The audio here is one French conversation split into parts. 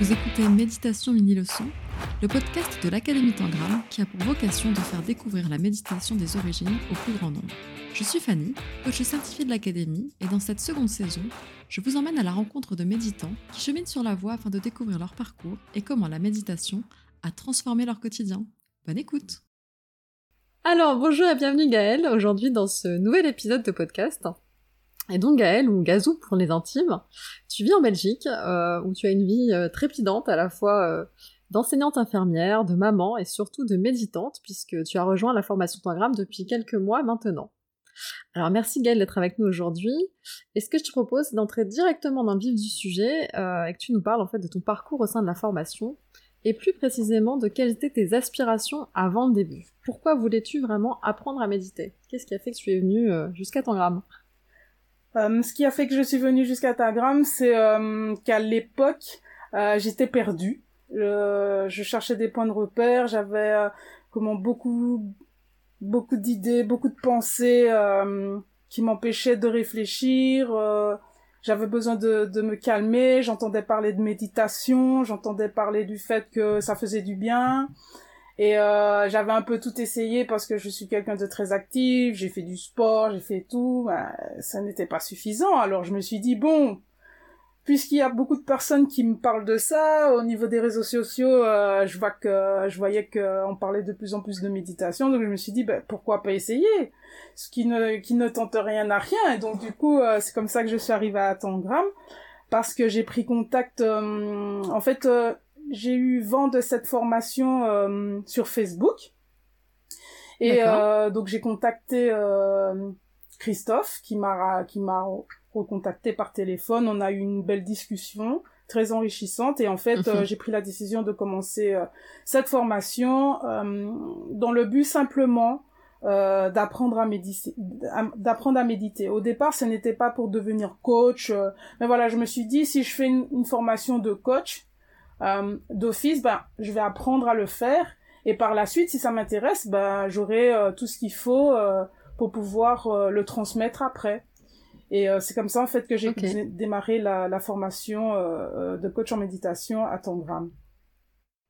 Vous écoutez Méditation Mini Leçon, le podcast de l'Académie Tangram qui a pour vocation de faire découvrir la méditation des origines au plus grand nombre. Je suis Fanny, coach certifiée de l'Académie, et dans cette seconde saison, je vous emmène à la rencontre de méditants qui cheminent sur la voie afin de découvrir leur parcours et comment la méditation a transformé leur quotidien. Bonne écoute Alors bonjour et bienvenue Gaëlle, aujourd'hui dans ce nouvel épisode de podcast. Et donc Gaëlle, ou Gazou pour les intimes, tu vis en Belgique, euh, où tu as une vie euh, trépidante à la fois euh, d'enseignante infirmière, de maman et surtout de méditante, puisque tu as rejoint la formation Tangram depuis quelques mois maintenant. Alors merci Gaëlle d'être avec nous aujourd'hui. Et ce que je te propose, c'est d'entrer directement dans le vif du sujet et que tu nous parles en fait de ton parcours au sein de la formation, et plus précisément de quelles étaient tes aspirations avant le début? Pourquoi voulais-tu vraiment apprendre à méditer? Qu'est-ce qui a fait que tu es venue jusqu'à Tangram? Euh, ce qui a fait que je suis venue jusqu'à Tagram, c'est euh, qu'à l'époque, euh, j'étais perdue. je cherchais des points de repère, j'avais comment beaucoup beaucoup d'idées, beaucoup de pensées qui m'empêchaient de réfléchir. j'avais besoin de, de me calmer. J'entendais parler de méditation, j'entendais parler du fait que ça faisait du bien. Et euh, j'avais un peu tout essayé parce que je suis quelqu'un de très actif, j'ai fait du sport, j'ai fait tout, ben, ça n'était pas suffisant. Alors je me suis dit, bon, puisqu'il y a beaucoup de personnes qui me parlent de ça, au niveau des réseaux sociaux, euh, je vois que je voyais qu'on parlait de plus en plus de méditation, donc je me suis dit, ben, pourquoi pas essayer? Ce qui ne, qui ne tente rien à rien. Et donc du coup, euh, c'est comme ça que je suis arrivée à Tangram, parce que j'ai pris contact, en fait j'ai eu vent de cette formation euh, sur Facebook. Et euh, donc j'ai contacté euh, Christophe qui m'a qui m'a recontacté par téléphone. On a eu une belle discussion très enrichissante et en fait mhm. j'ai pris la décision de commencer cette formation dans le but simplement d'apprendre à méditer d'apprendre à méditer au départ ce n'était pas pour devenir coach mais voilà je me suis dit si je fais une formation de coach euh, d'office, ben, je vais apprendre à le faire. Et par la suite, si ça m'intéresse, ben, j'aurai euh, tout ce qu'il faut euh, pour pouvoir le transmettre après. Et c'est comme ça, en fait, que j'ai démarré la, la formation de coach en méditation à Tangram.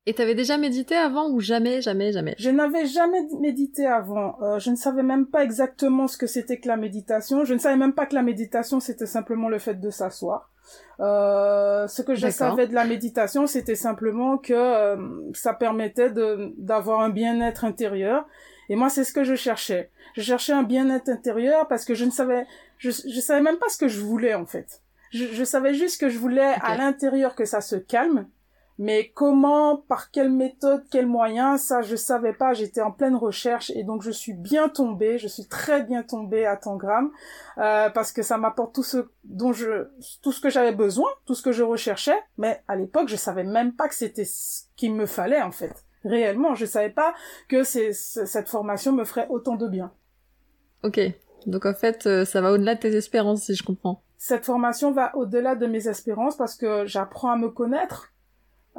Et t'avais déjà médité avant ou jamais, jamais, jamais? Je n'avais jamais médité avant. je ne savais même pas exactement ce que c'était que la méditation. Je ne savais même pas que la méditation, c'était simplement le fait de s'asseoir. Euh, ce que je savais de la méditation, c'était simplement que euh, ça permettait d'avoir un bien-être intérieur. Et moi, c'est ce que je cherchais. Je cherchais un bien-être intérieur parce que je ne savais, je, je savais même pas ce que je voulais en fait. Je, je savais juste que je voulais à l'intérieur que ça se calme mais comment, par quelle méthode, quel moyen, ça je savais pas, j'étais en pleine recherche et donc je suis bien tombée, je suis très bien tombée à Tangram euh, parce que ça m'apporte tout ce dont je tout ce que j'avais besoin, tout ce que je recherchais, mais à l'époque je savais même pas que c'était ce qu'il me fallait en fait. Réellement, je savais pas que c'est, cette formation me ferait autant de bien. Ok, donc en fait euh, ça va au-delà de tes espérances si je comprends. Cette formation va au-delà de mes espérances parce que j'apprends à me connaître,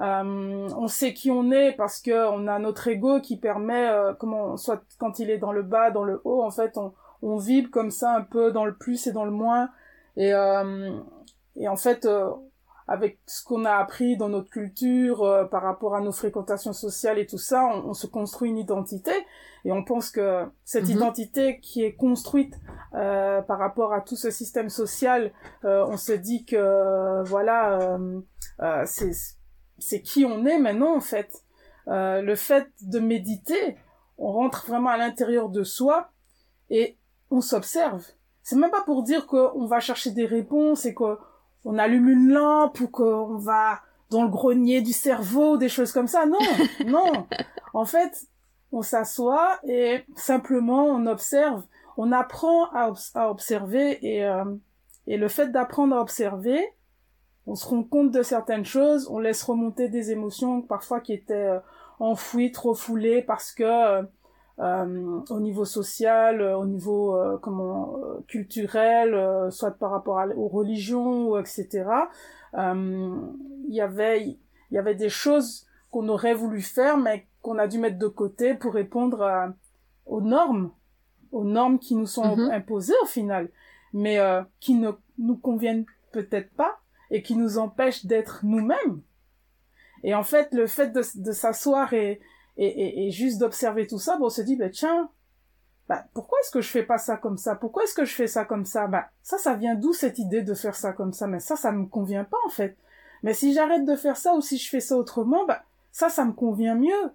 euh, on sait qui on est parce que on a notre ego qui permet, euh, comment, soit quand il est dans le bas, dans le haut, en fait, on, on vibre comme ça un peu dans le plus et dans le moins. Et, euh, et en fait, avec ce qu'on a appris dans notre culture par rapport à nos fréquentations sociales et tout ça, on, se construit une identité et on pense que cette mhm. identité qui est construite par rapport à tout ce système social, on se dit que voilà, c'est c'est qui on est maintenant en fait. Euh, le fait de méditer, on rentre vraiment à l'intérieur de soi et on s'observe. C'est même pas pour dire qu'on va chercher des réponses et qu'on allume une lampe ou qu'on va dans le grenier du cerveau, des choses comme ça. Non, non. En fait, on s'assoit et simplement on observe. On apprend à, observer et, euh, et le fait d'apprendre à observer, on se rend compte de certaines choses, on laisse remonter des émotions parfois qui étaient euh, enfouies, trop foulées parce que euh, euh, au niveau social, au niveau comment culturel, soit par rapport aux religions ou etc. Il y avait il y avait des choses qu'on aurait voulu faire mais qu'on a dû mettre de côté pour répondre aux normes, aux normes qui nous sont mm-hmm. imposées au final, mais qui ne nous conviennent peut-être pas et qui nous empêche d'être nous-mêmes. Et en fait, le fait de, s'asseoir et, et, et, juste d'observer tout ça, bon, on se dit, bah, tiens, pourquoi est-ce que je fais pas ça comme ça? Pourquoi est-ce que je fais ça comme ça? Bah, ça, ça vient d'où cette idée de faire ça comme ça? Mais ça, ça me convient pas, en fait. Mais si j'arrête de faire ça ou si je fais ça autrement, bah, ça, ça me convient mieux.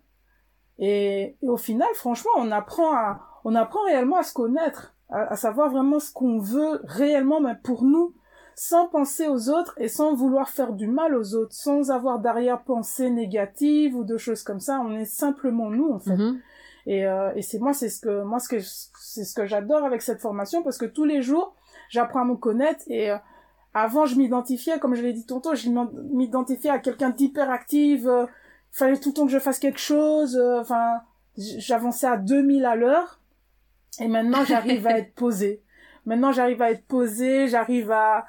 Et, et au final, franchement, on apprend à, on apprend réellement à se connaître, à, à savoir vraiment ce qu'on veut réellement, mais pour nous sans penser aux autres et sans vouloir faire du mal aux autres, sans avoir d'arrière-pensée négative ou de choses comme ça. On est simplement nous, en fait. Mhm. Et, euh, et c'est moi, c'est ce que moi, ce que c'est ce que j'adore avec cette formation parce que tous les jours, j'apprends à me connaître et euh, avant, je m'identifiais, comme je l'ai dit tantôt, je m'identifiais à quelqu'un d'hyperactif. Euh, fallait tout le temps que je fasse quelque chose. Enfin, j'avançais à 2000 à l'heure. Et maintenant, j'arrive à être posée. Maintenant, j'arrive à être posée, j'arrive à,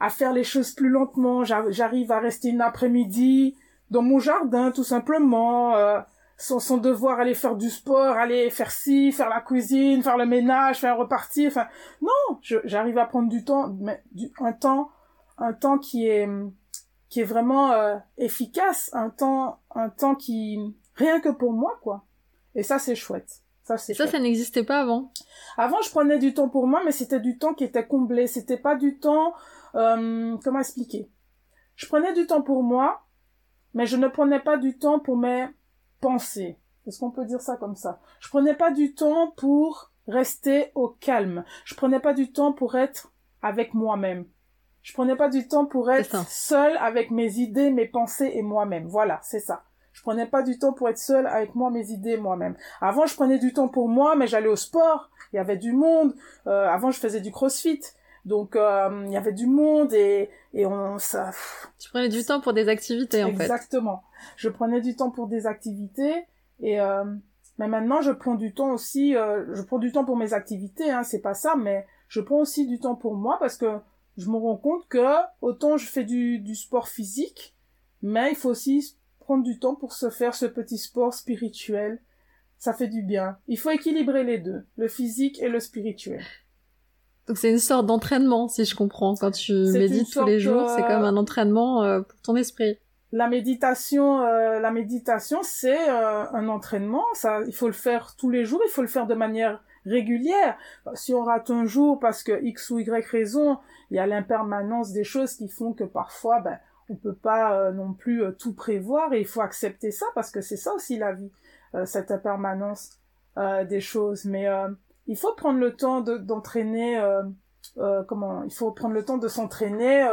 à faire les choses plus lentement. J'arrive à rester une après-midi dans mon jardin, tout simplement, euh, sans, sans, devoir aller faire du sport, aller faire ci, faire la cuisine, faire le ménage, faire repartir. Enfin, non, j'arrive à prendre du temps, mais du, un temps, un temps qui est qui est vraiment euh, efficace, un temps, un temps qui rien que pour moi, quoi. Et ça, c'est chouette. Ça, c'est ça, ça n'existait pas avant. Avant, je prenais du temps pour moi, mais c'était du temps qui était comblé. C'était pas du temps euh, comment expliquer? Je prenais du temps pour moi, mais je ne prenais pas du temps pour mes pensées. Est-ce qu'on peut dire ça comme ça? Je prenais pas du temps pour rester au calme. Je prenais pas du temps pour être avec moi-même. Je prenais pas du temps pour être seul avec mes idées, mes pensées et moi-même. Voilà, c'est ça. Je prenais pas du temps pour être seul avec moi, mes idées, moi-même. Avant, je prenais du temps pour moi, mais j'allais au sport. Il y avait du monde. Euh, avant, je faisais du crossfit. Donc euh, il y avait du monde et, et on ça. Tu prenais du temps pour des activités en fait. Exactement. Je prenais du temps pour des activités et euh, mais maintenant je prends du temps aussi. Euh, je prends du temps pour mes activités, hein, c'est pas ça, mais je prends aussi du temps pour moi parce que je me rends compte que autant je fais du, du sport physique, mais il faut aussi prendre du temps pour se faire ce petit sport spirituel. Ça fait du bien. Il faut équilibrer les deux, le physique et le spirituel. Donc c'est une sorte d'entraînement, si je comprends. Quand tu médites tous les jours, c'est comme un entraînement euh, pour ton esprit. La méditation, euh, la méditation, c'est euh, un entraînement. Ça, il faut le faire tous les jours. Il faut le faire de manière régulière. Si on rate un jour parce que X ou Y raison, il y a l'impermanence des choses qui font que parfois, ben, on peut pas non plus tout prévoir et il faut accepter ça parce que c'est ça aussi la vie, cette impermanence des choses. Mais il faut prendre le temps d'entraîner euh, euh, comment il faut prendre le temps de s'entraîner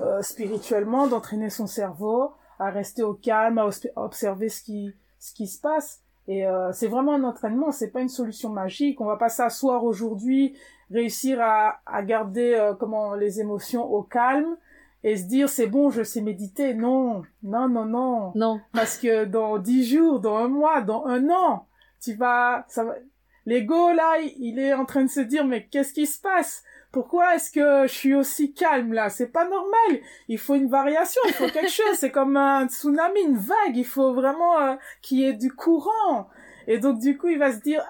euh, spirituellement d'entraîner son cerveau à rester au calme à, observer ce qui ce qui se passe. Et euh, c'est vraiment un entraînement c'est pas une solution magique. On va pas s'asseoir aujourd'hui réussir à, à garder euh, comment les émotions au calme et se dire c'est bon je sais méditer. Non non non non. Non. Parce que dans dix jours dans un mois dans un an tu vas ça va L'ego, là, il est en train de se dire, mais qu'est-ce qui se passe? Pourquoi est-ce que je suis aussi calme là? C'est pas normal. Il faut une variation, il faut quelque chose. C'est comme un tsunami, une vague. Il faut vraiment euh, qu'il y ait du courant. Et donc du coup, il va se dire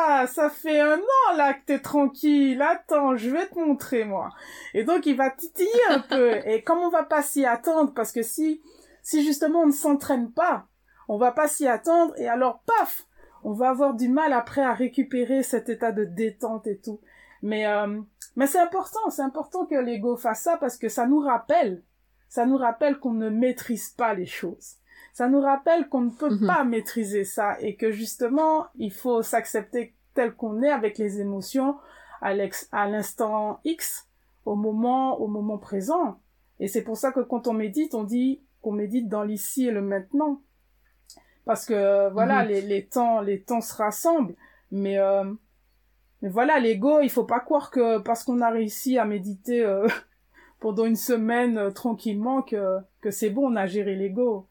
ah, ça fait un an là que t'es tranquille. Attends, je vais te montrer moi. Et donc il va titiller un peu. Et comme on va pas s'y attendre, parce que si si justement on ne s'entraîne pas, on va pas s'y attendre. Et alors paf, on va avoir du mal après à récupérer cet état de détente et tout. Mais euh, mais c'est important, c'est important que l'ego fasse ça parce que ça nous rappelle, ça nous rappelle qu'on ne maîtrise pas les choses. Ça nous rappelle qu'on ne peut mhm. pas maîtriser ça et que justement, il faut s'accepter tel qu'on est avec les émotions à l'instant X, au moment, au moment présent. Et c'est pour ça que quand on médite, on dit qu'on médite dans l'ici et le maintenant parce que voilà mhm. les, les temps les temps se rassemblent. Mais euh, mais voilà l'ego il faut pas croire que parce qu'on a réussi à méditer euh, pendant une semaine euh, tranquillement que que c'est bon on a géré l'ego.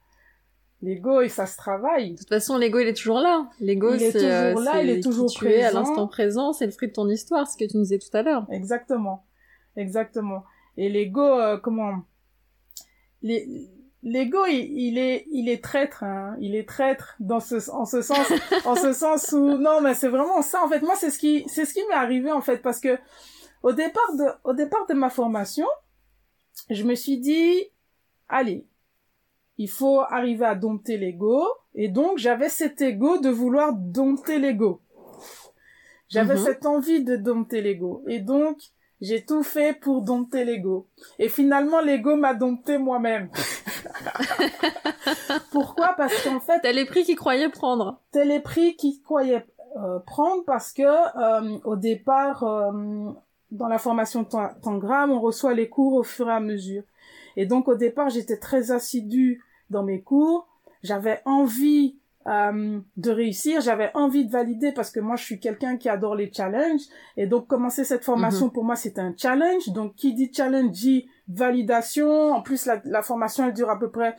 L'ego et ça se travaille. De toute façon l'ego il est toujours là. L'ego c'est toujours là il est toujours présent à l'instant présent c'est le fruit de ton histoire ce que tu nous disais tout à l'heure. Exactement. Exactement. Et l'ego comment? Les l'ego il, est il est traître hein. il est traître dans ce en ce sens en ce sens où non mais c'est vraiment ça en fait moi c'est ce qui c'est ce qui m'est arrivé en fait parce que au départ de au départ de ma formation je me suis dit allez il faut arriver à dompter l'ego. Et donc, j'avais cet ego de vouloir dompter l'ego. J'avais mhm. cette envie de dompter l'ego. Et donc, j'ai tout fait pour dompter l'ego. Et finalement, l'ego m'a dompté moi-même. Pourquoi? Parce qu'en fait... T'as les prix qu'il croyait prendre. T'as les prix qu'il croyait euh, prendre parce que euh, au départ, euh, dans la formation Tangram, on reçoit les cours au fur et à mesure. Et donc au départ, j'étais très assidue dans mes cours. J'avais envie euh, de réussir, j'avais envie de valider parce que moi je suis quelqu'un qui adore les challenges et donc commencer cette formation mhm. pour moi c'est un challenge. Donc qui dit challenge dit validation. En plus la, la formation elle dure à peu près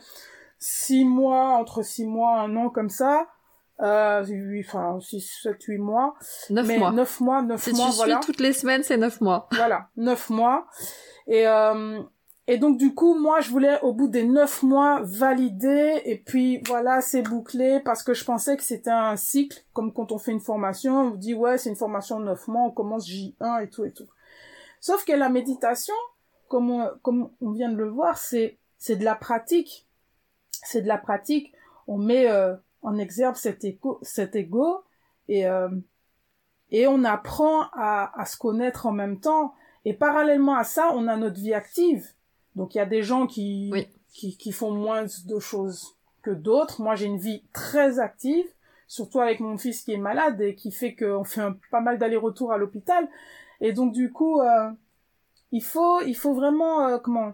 six mois, entre six mois, un an comme ça. Euh, oui, enfin, 6, 7, 8 mois. 9 mois. 9 mois, 9 si mois, tu suis toutes les semaines, c'est 9 mois. Voilà, 9 mois. Et, euh, et donc, du coup, moi, je voulais, au bout des 9 mois, valider. Et puis, voilà, c'est bouclé parce que je pensais que c'était un cycle. Comme quand on fait une formation, on vous dit, ouais, c'est une formation de 9 mois, on commence J1 et tout et tout. Sauf que la méditation, comme on, comme on vient de le voir, c'est, c'est de la pratique. C'est de la pratique. On met, euh, on exerce cet, égo, cet ego et, euh, et on apprend à, à se connaître en même temps. Et parallèlement à ça, on a notre vie active. Donc il y a des gens qui, qui, qui font moins de choses que d'autres. Moi, j'ai une vie très active, surtout avec mon fils qui est malade et qui fait qu'on fait un, pas mal d'allers-retours à l'hôpital. Et donc du coup, euh, il faut, il faut vraiment, euh, comment,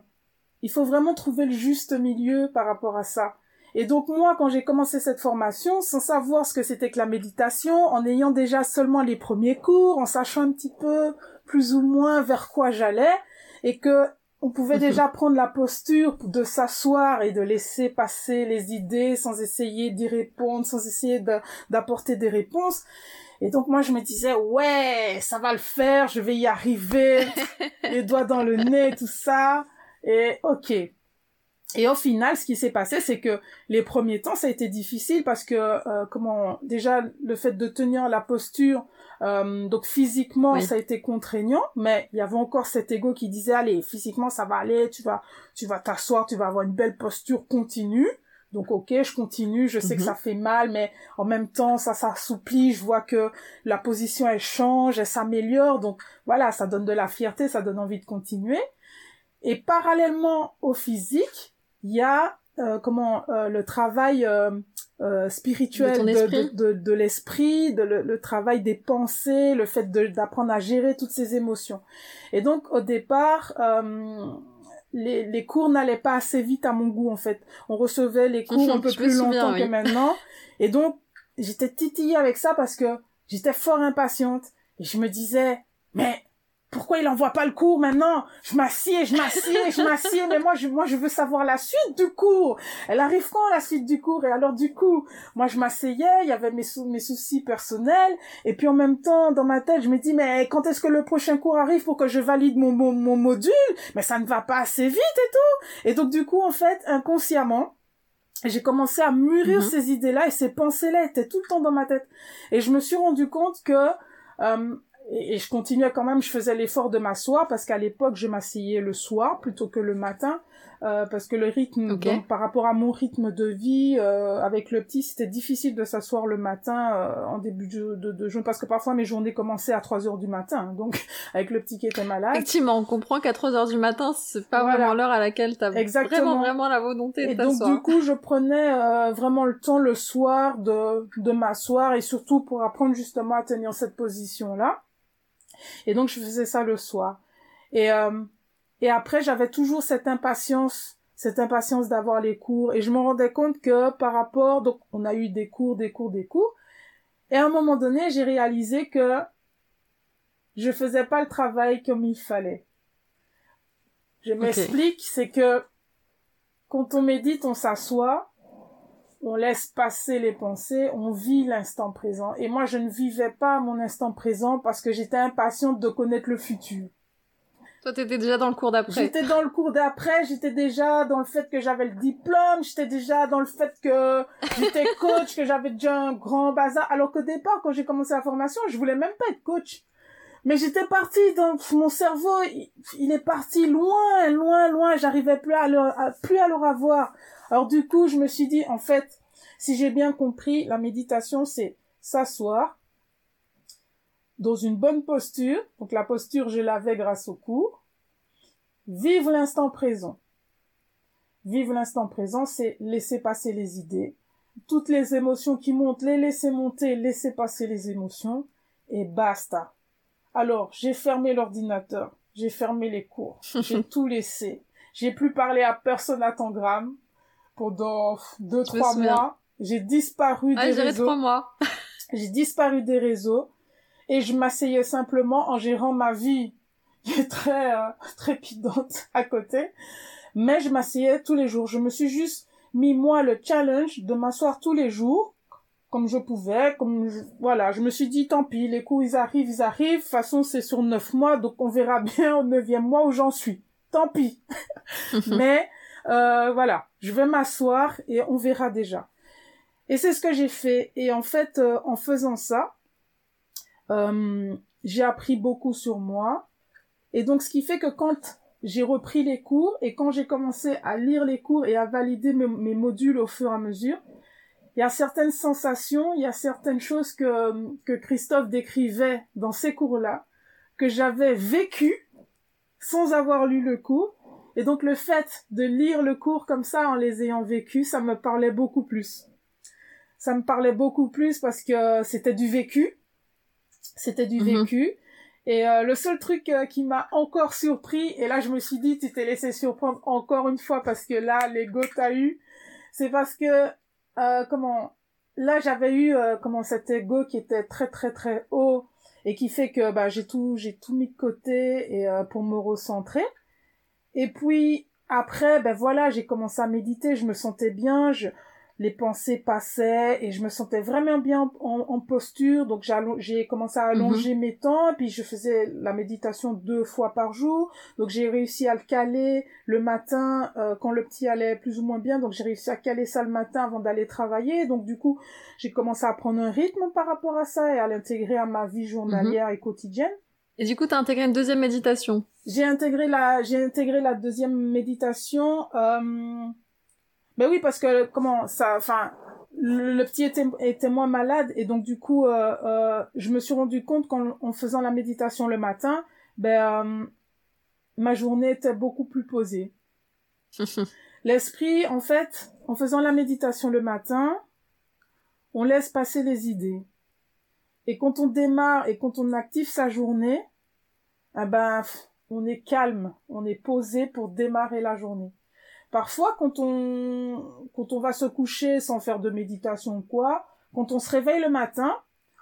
il faut vraiment trouver le juste milieu par rapport à ça. Et donc moi, quand j'ai commencé cette formation, sans savoir ce que c'était que la méditation, en ayant déjà seulement les premiers cours, en sachant un petit peu plus ou moins vers quoi j'allais, et que on pouvait déjà prendre la posture de s'asseoir et de laisser passer les idées sans essayer d'y répondre, sans essayer d'apporter des réponses. Et donc moi je me disais ouais, ça va le faire, je vais y arriver, les doigts dans le nez, tout ça. Et ok. Et au final, ce qui s'est passé, c'est que les premiers temps, ça a été difficile parce que, euh, comment, déjà, le fait de tenir la posture, euh, donc physiquement, ça a été contraignant, mais il y avait encore cet ego qui disait, allez, physiquement, ça va aller, tu vas, tu vas t'asseoir, tu vas avoir une belle posture continue. Donc ok, je continue, je sais que mhm. ça fait mal, mais en même temps, ça s'assouplit, je vois que la position, elle change, elle s'améliore, donc voilà, ça donne de la fierté, ça donne envie de continuer. Et parallèlement au physique, il y a euh, comment euh, le travail euh, euh spirituel de, de, de, l'esprit, de, le, le, travail des pensées, le fait d'apprendre à gérer toutes ces émotions. Et donc au départ, euh, les, les cours n'allaient pas assez vite à mon goût en fait. On recevait les cours un peu plus longtemps que maintenant. Et donc j'étais titillée avec ça parce que j'étais fort impatiente. Et je me disais, mais pourquoi il envoie pas le cours maintenant? Je m'assieds, je m'assieds, je m'assieds, mais moi je, moi je veux savoir la suite du cours. Elle arrive quand la suite du cours? Et alors du coup, moi je m'asseyais, il y avait mes, mes soucis personnels, et puis en même temps dans ma tête je me dis mais quand est-ce que le prochain cours arrive pour que je valide mon, mon, mon module? Mais ça ne va pas assez vite et tout. Et donc du coup en fait inconsciemment j'ai commencé à mûrir mhm. ces idées-là et ces pensées-là étaient tout le temps dans ma tête. Et je me suis rendu compte que euh, et, je continuais quand même, je faisais l'effort de m'asseoir parce qu'à l'époque, je m'asseyais le soir plutôt que le matin. Euh, parce que le rythme, donc, par rapport à mon rythme de vie, euh, avec le petit, c'était difficile de s'asseoir le matin euh, en début de, de, de journée, parce que parfois mes journées commençaient à 3 heures du matin, hein, donc avec le petit qui était malade. Effectivement, on comprend qu'à 3 heures du matin, c'est pas vraiment l'heure à laquelle t'as vraiment, vraiment la volonté de t'asseoir. donc du coup, je prenais euh, vraiment le temps le soir de, de m'asseoir, et surtout pour apprendre justement à tenir cette position-là. Et donc je faisais ça le soir. Et euh, et après j'avais toujours cette impatience, cette impatience d'avoir les cours. Et je me rendais compte que par rapport, donc on a eu des cours, des cours, des cours. Et à un moment donné, j'ai réalisé que je faisais pas le travail comme il fallait. Je m'explique, c'est que quand on médite, on s'assoit, on laisse passer les pensées, on vit l'instant présent. Et moi, je ne vivais pas mon instant présent parce que j'étais impatiente de connaître le futur. Toi, t'étais déjà dans le cours d'après. J'étais dans le cours d'après, j'étais déjà dans le fait que j'avais le diplôme, j'étais déjà dans le fait que j'étais coach, que j'avais déjà un grand bazar. Alors qu'au départ, quand j'ai commencé la formation, je voulais même pas être coach. Mais j'étais partie dans mon cerveau, il, est parti loin, loin, loin. J'arrivais plus à, le, plus à le revoir. Alors du coup, je me suis dit, en fait, si j'ai bien compris, la méditation, c'est s'asseoir dans une bonne posture. Donc la posture, je l'avais grâce au cours. Vivre l'instant présent. Vivre l'instant présent, c'est laisser passer les idées. Toutes les émotions qui montent, les laisser monter, laisser passer les émotions. Et basta. Alors, j'ai fermé l'ordinateur. J'ai fermé les cours. J'ai tout laissé. J'ai plus parlé à personne à Tangram pendant deux, trois mois. J'ai disparu ah, des réseaux. trois mois. j'ai disparu des réseaux et je m'asseyais simplement en gérant ma vie qui est très euh, trépidante à côté. Mais je m'asseyais tous les jours. Je me suis juste mis moi le challenge de m'asseoir tous les jours comme je pouvais, comme voilà, je me suis dit tant pis, les coups ils arrivent, ils arrivent, de toute façon c'est sur neuf mois, donc on verra bien au neuvième mois où j'en suis. Tant pis. Mais euh, voilà, je vais m'asseoir et on verra déjà. Et c'est ce que j'ai fait. Et en fait, euh, en faisant ça, euh, j'ai appris beaucoup sur moi. Et donc, ce qui fait que quand j'ai repris les cours et quand j'ai commencé à lire les cours et à valider mes, modules au fur et à mesure, il y a certaines sensations, il y a certaines choses que, que Christophe décrivait dans ces cours-là, que j'avais vécues sans avoir lu le cours. Et donc le fait de lire le cours comme ça en les ayant vécus, ça me parlait beaucoup plus ça me parlait beaucoup plus parce que c'était du vécu. C'était du mhm. vécu. Et euh, le seul truc euh, qui m'a encore surpris, et là je me suis dit, tu t'es laissé surprendre encore une fois parce que là, l'ego t'a eu, c'est parce que, euh, comment, là j'avais eu, comment, cet ego qui était très très très haut et qui fait que bah, j'ai tout, j'ai tout mis de côté et pour me recentrer. Et puis après, ben voilà, j'ai commencé à méditer, je me sentais bien, je, les pensées passaient et je me sentais vraiment bien en, posture. Donc j'ai commencé à allonger mhm. mes temps, et puis je faisais la méditation deux fois par jour. Donc j'ai réussi à le caler le matin euh, quand le petit allait plus ou moins bien. Donc j'ai réussi à caler ça le matin avant d'aller travailler. Donc du coup j'ai commencé à prendre un rythme par rapport à ça et à l'intégrer à ma vie journalière mhm. et quotidienne. Et du coup, tu as intégré une deuxième méditation. J'ai intégré la, j'ai intégré la deuxième méditation. Euh, ben oui, parce que comment ça, enfin, le, petit était, était moins malade et donc du coup, euh, euh, je me suis rendu compte qu'en faisant la méditation le matin, ben euh, ma journée était beaucoup plus posée. L'esprit, en fait, en faisant la méditation le matin, on laisse passer les idées. Et quand on démarre et quand on active sa journée, eh ben, on est calme, on est posé pour démarrer la journée. Parfois, quand on, quand on va se coucher sans faire de méditation ou quoi, quand on se réveille le matin,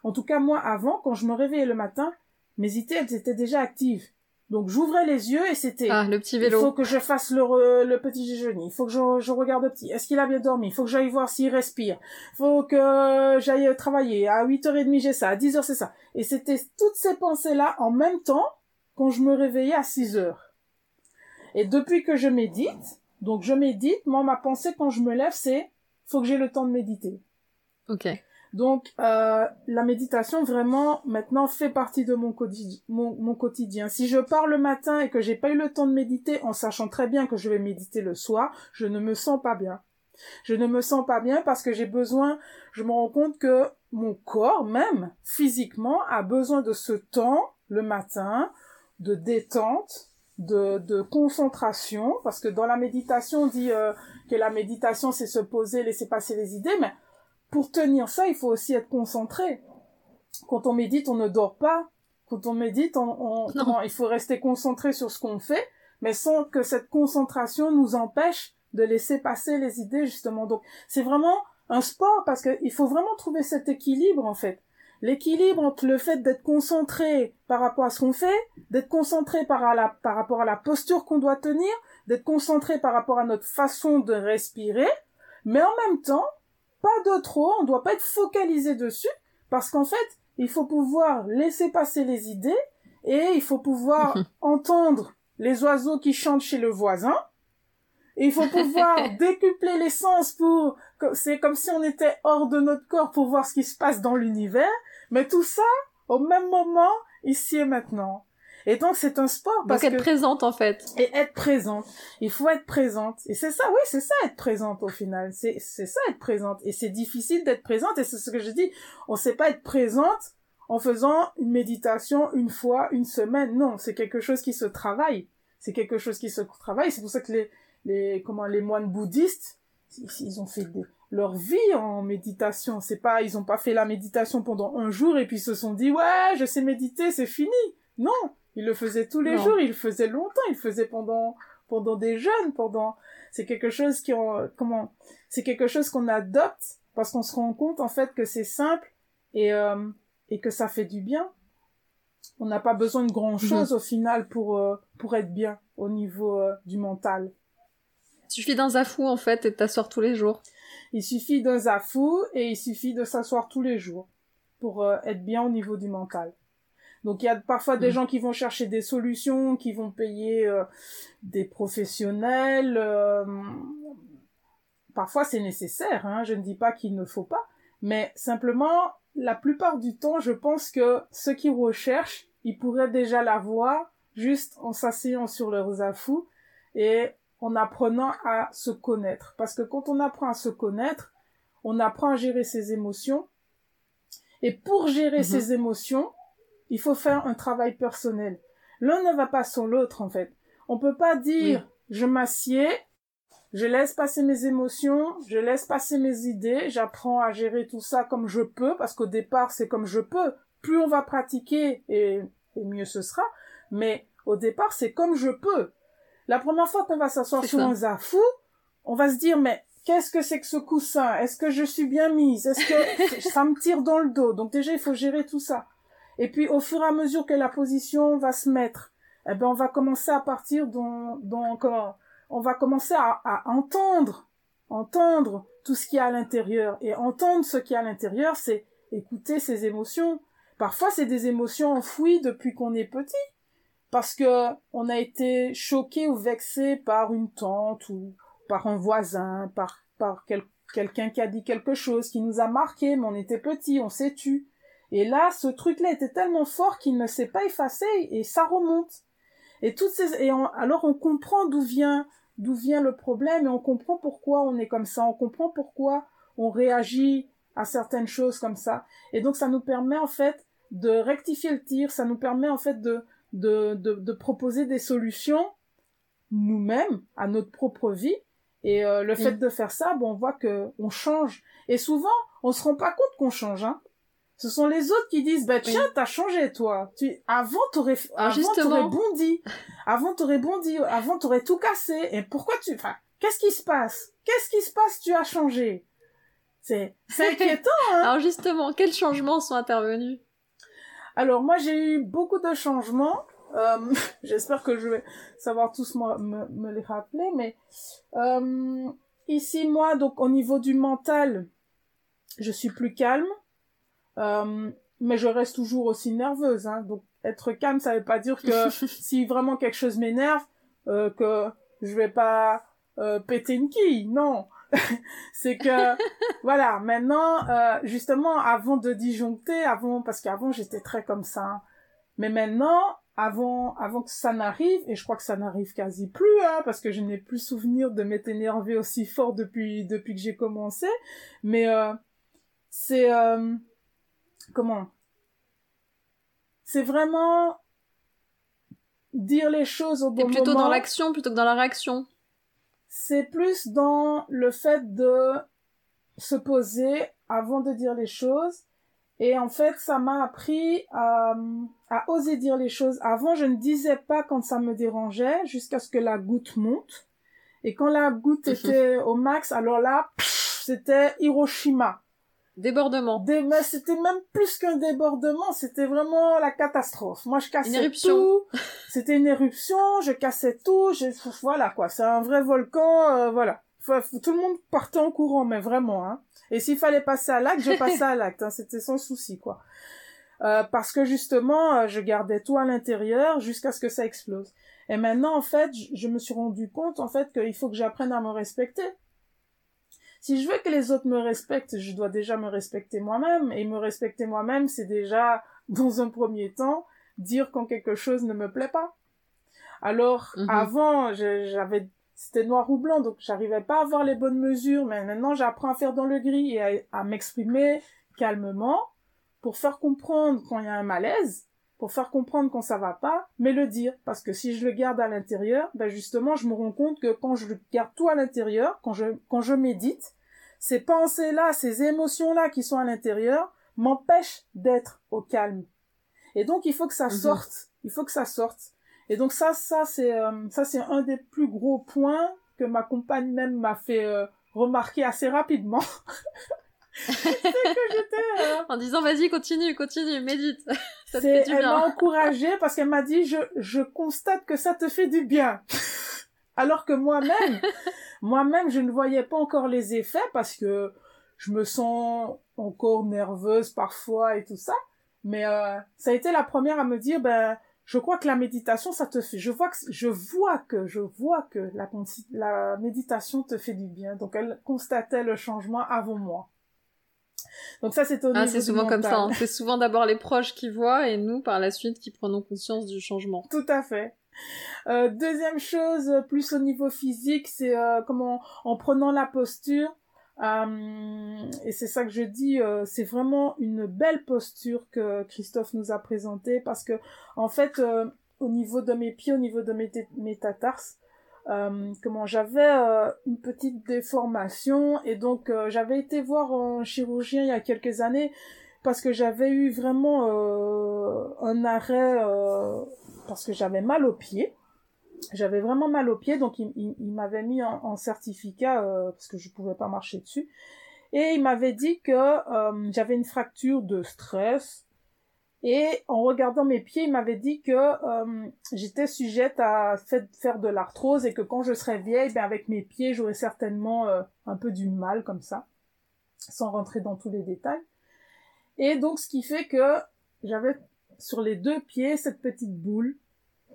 en tout cas moi avant, quand je me réveillais le matin, mes idées elles étaient déjà actives. Donc j'ouvrais les yeux et c'était ah, le petit vélo. Il faut que je fasse le, le petit déjeuner. Il faut que je, je regarde le petit. Est-ce qu'il a bien dormi Il faut que j'aille voir s'il respire. Il faut que j'aille travailler. À 8h30 j'ai ça. À 10h c'est ça. Et c'était toutes ces pensées là en même temps quand je me réveillais à 6h. Et depuis que je médite, donc je médite. Moi, ma pensée quand je me lève, c'est faut que j'ai le temps de méditer. Ok. Donc euh, la méditation vraiment maintenant fait partie de mon, mon, quotidien. Si je pars le matin et que j'ai pas eu le temps de méditer, en sachant très bien que je vais méditer le soir, je ne me sens pas bien. Je ne me sens pas bien parce que j'ai besoin. Je me rends compte que mon corps même physiquement a besoin de ce temps le matin de détente de, concentration, parce que dans la méditation, on dit euh, que la méditation, c'est se poser, laisser passer les idées, mais pour tenir ça, il faut aussi être concentré. Quand on médite, on ne dort pas. Quand on médite, on, il faut rester concentré sur ce qu'on fait, mais sans que cette concentration nous empêche de laisser passer les idées, justement. Donc, c'est vraiment un sport, parce qu'il faut vraiment trouver cet équilibre, en fait l'équilibre entre le fait d'être concentré par rapport à ce qu'on fait, d'être concentré par, par rapport à la posture qu'on doit tenir, d'être concentré par rapport à notre façon de respirer, mais en même temps, pas de trop, on ne doit pas être focalisé dessus, parce qu'en fait, il faut pouvoir laisser passer les idées, et il faut pouvoir entendre les oiseaux qui chantent chez le voisin, et il faut pouvoir décupler les sens pour, c'est comme si on était hors de notre corps pour voir ce qui se passe dans l'univers, mais tout ça, au même moment, ici et maintenant. Et donc c'est un sport parce donc être présente en fait. Et être présente. Il faut être présente. Et c'est ça, oui, c'est ça être présente au final. C'est c'est ça être présente. Et c'est difficile d'être présente. Et c'est ce que je dis. On sait pas être présente en faisant une méditation une fois, une semaine. Non, c'est quelque chose qui se travaille. C'est quelque chose qui se travaille. C'est pour ça que les les comment les moines bouddhistes ils ont fait leur vie en méditation. C'est pas, ils ont pas fait la méditation pendant un jour et puis se sont dit, ouais, je sais méditer, c'est fini. Non. Ils le faisaient tous les jours, ils le faisaient longtemps, ils le faisaient pendant, pendant des jeunes, pendant, c'est quelque chose qui, comment, c'est quelque chose qu'on adopte parce qu'on se rend compte, en fait, que c'est simple et, euh, et que ça fait du bien. On n'a pas besoin de grand chose mhm. au final pour, euh, pour être bien au niveau euh, du mental. Il suffit d'un zafou en fait et de t'asseoir tous les jours. Il suffit d'un zafou et il suffit de s'asseoir tous les jours pour euh, être bien au niveau du mental. Donc il y a parfois des mm. gens qui vont chercher des solutions, qui vont payer euh, des professionnels. Euh, parfois c'est nécessaire, hein, je ne dis pas qu'il ne faut pas, mais simplement la plupart du temps, je pense que ceux qui recherchent, ils pourraient déjà l'avoir juste en s'asseyant sur leurs affous et en apprenant à se connaître. Parce que quand on apprend à se connaître, on apprend à gérer ses émotions. Et pour gérer mhm. ses émotions, il faut faire un travail personnel. L'un ne va pas sans l'autre, en fait. On peut pas dire, je m'assieds, je laisse passer mes émotions, je laisse passer mes idées, j'apprends à gérer tout ça comme je peux, parce qu'au départ, c'est comme je peux. Plus on va pratiquer, et mieux ce sera. Mais au départ, c'est comme je peux. La première fois qu'on va s'asseoir sur un zafou, on va se dire, mais qu'est-ce que c'est que ce coussin? Est-ce que je suis bien mise? Est-ce que ça me tire dans le dos? Donc déjà, il faut gérer tout ça. Et puis, au fur et à mesure que la position va se mettre, eh ben, on va commencer à partir dans, dans comment On va commencer à, à entendre, entendre tout ce qui est à l'intérieur. Et entendre ce qui est à l'intérieur, c'est écouter ses émotions. Parfois, c'est des émotions enfouies depuis qu'on est petit parce que on a été choqué ou vexé par une tante ou par un voisin, par, par quelqu'un qui a dit quelque chose qui nous a marqué, mais on était petit, on s'est tu. Et là, ce truc-là était tellement fort qu'il ne s'est pas effacé et ça remonte. Et toutes ces, et alors on comprend d'où vient, d'où vient le problème et on comprend pourquoi on est comme ça, on comprend pourquoi on réagit à certaines choses comme ça. Et donc ça nous permet en fait de rectifier le tir, ça nous permet en fait de, de, de, de proposer des solutions nous-mêmes à notre propre vie. Et euh, le fait de faire ça, bon, on voit que on change. Et souvent, on se rend pas compte qu'on change. Hein. Ce sont les autres qui disent, bah tiens, t'as changé toi. Tu avant t'aurais, ah, avant t'aurais bondi, avant t'aurais bondi, avant t'aurais tout cassé. Et pourquoi tu, enfin, qu'est-ce qui se passe? Qu'est-ce qui se passe? Tu as changé. C'est, c'est inquiétant. Hein Alors justement, quels changements sont intervenus? Alors moi j'ai eu beaucoup de changements. Euh, J'espère que je vais savoir tous me, me, les rappeler, mais euh, ici moi donc au niveau du mental, je suis plus calme, euh, mais je reste toujours aussi nerveuse. Hein, donc être calme, ça veut pas dire que si vraiment quelque chose m'énerve, euh, que je vais pas euh, péter une quille. Non, c'est que voilà maintenant euh, justement avant de disjoncter avant parce qu'avant j'étais très comme ça hein. mais maintenant avant avant que ça n'arrive et je crois que ça n'arrive quasi plus hein, parce que je n'ai plus souvenir de m'être énervé aussi fort depuis depuis que j'ai commencé mais euh, c'est euh, comment? C'est vraiment dire les choses au bon moment. plutôt dans l'action plutôt que dans la réaction c'est plus dans le fait de se poser avant de dire les choses. Et en fait, ça m'a appris à, oser dire les choses. Avant, je ne disais pas quand ça me dérangeait jusqu'à ce que la goutte monte. Et quand la goutte était au max, alors là, c'était Hiroshima. Débordement. mais c'était même plus qu'un débordement, c'était vraiment la catastrophe. Moi, je cassais tout. C'était une éruption, je cassais tout, je... voilà quoi, c'est un vrai volcan, euh, voilà. tout le monde partait en courant, mais vraiment, hein. Et s'il fallait passer à l'acte, je passais à l'acte, hein. c'était sans souci, quoi. Euh, parce que justement, euh, je gardais tout à l'intérieur jusqu'à ce que ça explose. Et maintenant, en fait, je me suis rendu compte, en fait, qu'il faut que j'apprenne à me respecter. Si je veux que les autres me respectent, je dois déjà me respecter moi-même. Et me respecter moi-même, c'est déjà, dans un premier temps, dire quand quelque chose ne me plaît pas. Alors, Mhm. avant, j'avais, c'était noir ou blanc, donc j'arrivais pas à avoir les bonnes mesures, mais maintenant j'apprends à faire dans le gris et à, à m'exprimer calmement pour faire comprendre quand il y a un malaise, pour faire comprendre quand ça va pas, mais le dire. Parce que si je le garde à l'intérieur, ben justement, je me rends compte que quand je garde tout à l'intérieur, quand je, quand je médite, ces pensées-là, ces émotions-là qui sont à l'intérieur m'empêchent d'être au calme. Et donc, il faut que ça Mhm. sorte. Il faut que ça sorte. Et donc ça, ça c'est euh, ça c'est un des plus gros points que ma compagne même m'a fait euh, remarquer assez rapidement. j'étais euh, En disant vas-y, continue, continue, médite. ça te fait du elle m'a encouragée parce qu'elle m'a dit je je constate que ça te fait du bien. Alors que moi-même moi-même je ne voyais pas encore les effets parce que je me sens encore nerveuse parfois et tout ça. Mais euh, ça a été la première à me dire ben je crois que la méditation ça te fait je vois que je vois que je vois que la la méditation te fait du bien. Donc elle constatait le changement avant moi. Donc ça c'est au Ah, niveau c'est souvent comme ça. hein. C'est souvent d'abord les proches qui voient et nous, par la suite, qui prenons conscience du changement. Tout à fait. Euh, deuxième chose, euh, plus au niveau physique, c'est euh, comment en prenant la posture. euh, et c'est ça que je dis, euh, c'est vraiment une belle posture que Christophe nous a présentée parce que en fait, euh, au niveau de mes pieds, au niveau de mes métatarses, euh, comment j'avais euh, une petite déformation et donc euh, j'avais été voir un chirurgien il y a quelques années parce que j'avais eu vraiment un arrêt parce que j'avais mal aux pieds. J'avais vraiment mal aux pieds, donc il, m'avait mis en, en certificat parce que je pouvais pas marcher dessus. Et il m'avait dit que j'avais une fracture de stress. Et en regardant mes pieds, il m'avait dit que euh, j'étais sujette à faire de l'arthrose et que quand je serais vieille, ben avec mes pieds, j'aurais certainement euh, un peu du mal comme ça, sans rentrer dans tous les détails. Et donc, ce qui fait que j'avais sur les deux pieds cette petite boule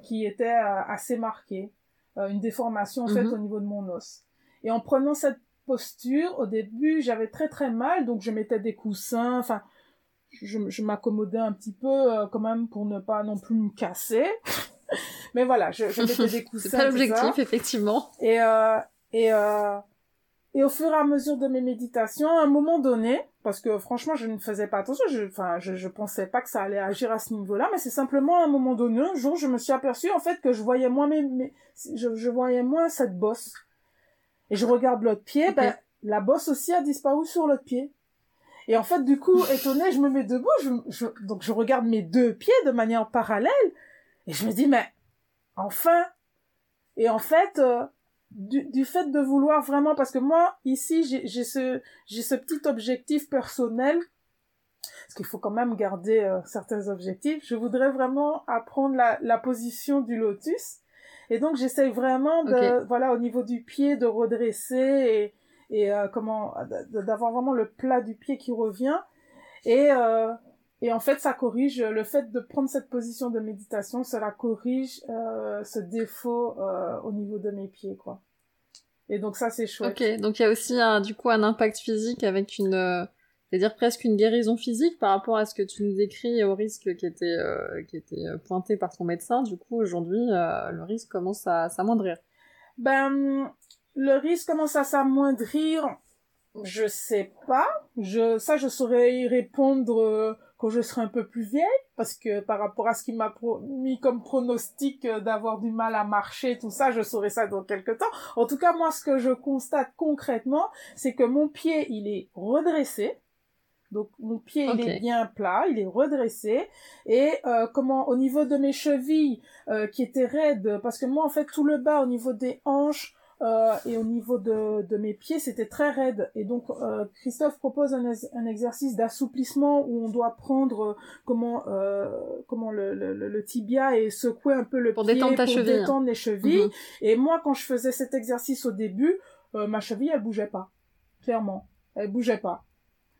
qui était euh, assez marquée, euh, une déformation en fait Mhm. au niveau de mon os. Et en prenant cette posture, au début, j'avais très très mal, donc je mettais des coussins, enfin, je, je m'accommodais un petit peu euh, quand même pour ne pas non plus me casser. Mais voilà, je, je mettais des coussins. C'est pas l'objectif, effectivement. Et, euh, et, euh, et au fur et à mesure de mes méditations, à un moment donné, parce que franchement, je ne faisais pas attention, je, enfin, je, je pensais pas que ça allait agir à ce niveau-là, mais c'est simplement à un moment donné, un jour, je me suis aperçue, en fait, que je voyais moins mes, mes- je, je voyais moins cette bosse. Et je regarde l'autre pied, ben, la bosse aussi a disparu sur l'autre pied. Et en fait, du coup, étonnée, je me mets debout, je, je, donc je regarde mes deux pieds de manière parallèle, et je me dis, mais, enfin! Et en fait, euh, du, du fait de vouloir vraiment, parce que moi, ici, j'ai ce, j'ai ce petit objectif personnel, parce qu'il faut quand même garder euh, certains objectifs, je voudrais vraiment apprendre la, la position du lotus, et donc j'essaye vraiment de, voilà, au niveau du pied, de redresser, et, et euh, comment, d'avoir vraiment le plat du pied qui revient, et, euh, et en fait, ça corrige le fait de prendre cette position de méditation, cela corrige euh, ce défaut au niveau de mes pieds, quoi. Et donc ça, c'est chouette. Ok, donc il y a aussi un, du coup un impact physique avec une, c'est-à-dire presque une guérison physique par rapport à ce que tu nous décris et au risque qui était, qui était pointé par ton médecin. Du coup, aujourd'hui, le risque commence à s'amoindrir. Ben, le risque commence à s'amoindrir. Je sais pas. Je, ça, je saurais y répondre euh, quand je serai un peu plus vieille, parce que par rapport à ce qui m'a mis comme pronostic euh, d'avoir du mal à marcher, tout ça, je saurai ça dans quelques temps. En tout cas, moi, ce que je constate concrètement, c'est que mon pied, il est redressé. Donc mon pied il est bien plat, il est redressé et euh, comment au niveau de mes chevilles euh, qui étaient raides parce que moi en fait tout le bas au niveau des hanches euh, et au niveau de, de mes pieds c'était très raide et donc euh, Christophe propose un, un exercice d'assouplissement où on doit prendre euh, comment euh, comment le, le, le- le tibia et secouer un peu le Pour pied détendre ta pour cheville. détendre les chevilles Mhm. et moi, quand je faisais cet exercice au début, euh, ma cheville, elle bougeait pas. Clairement. Elle bougeait pas.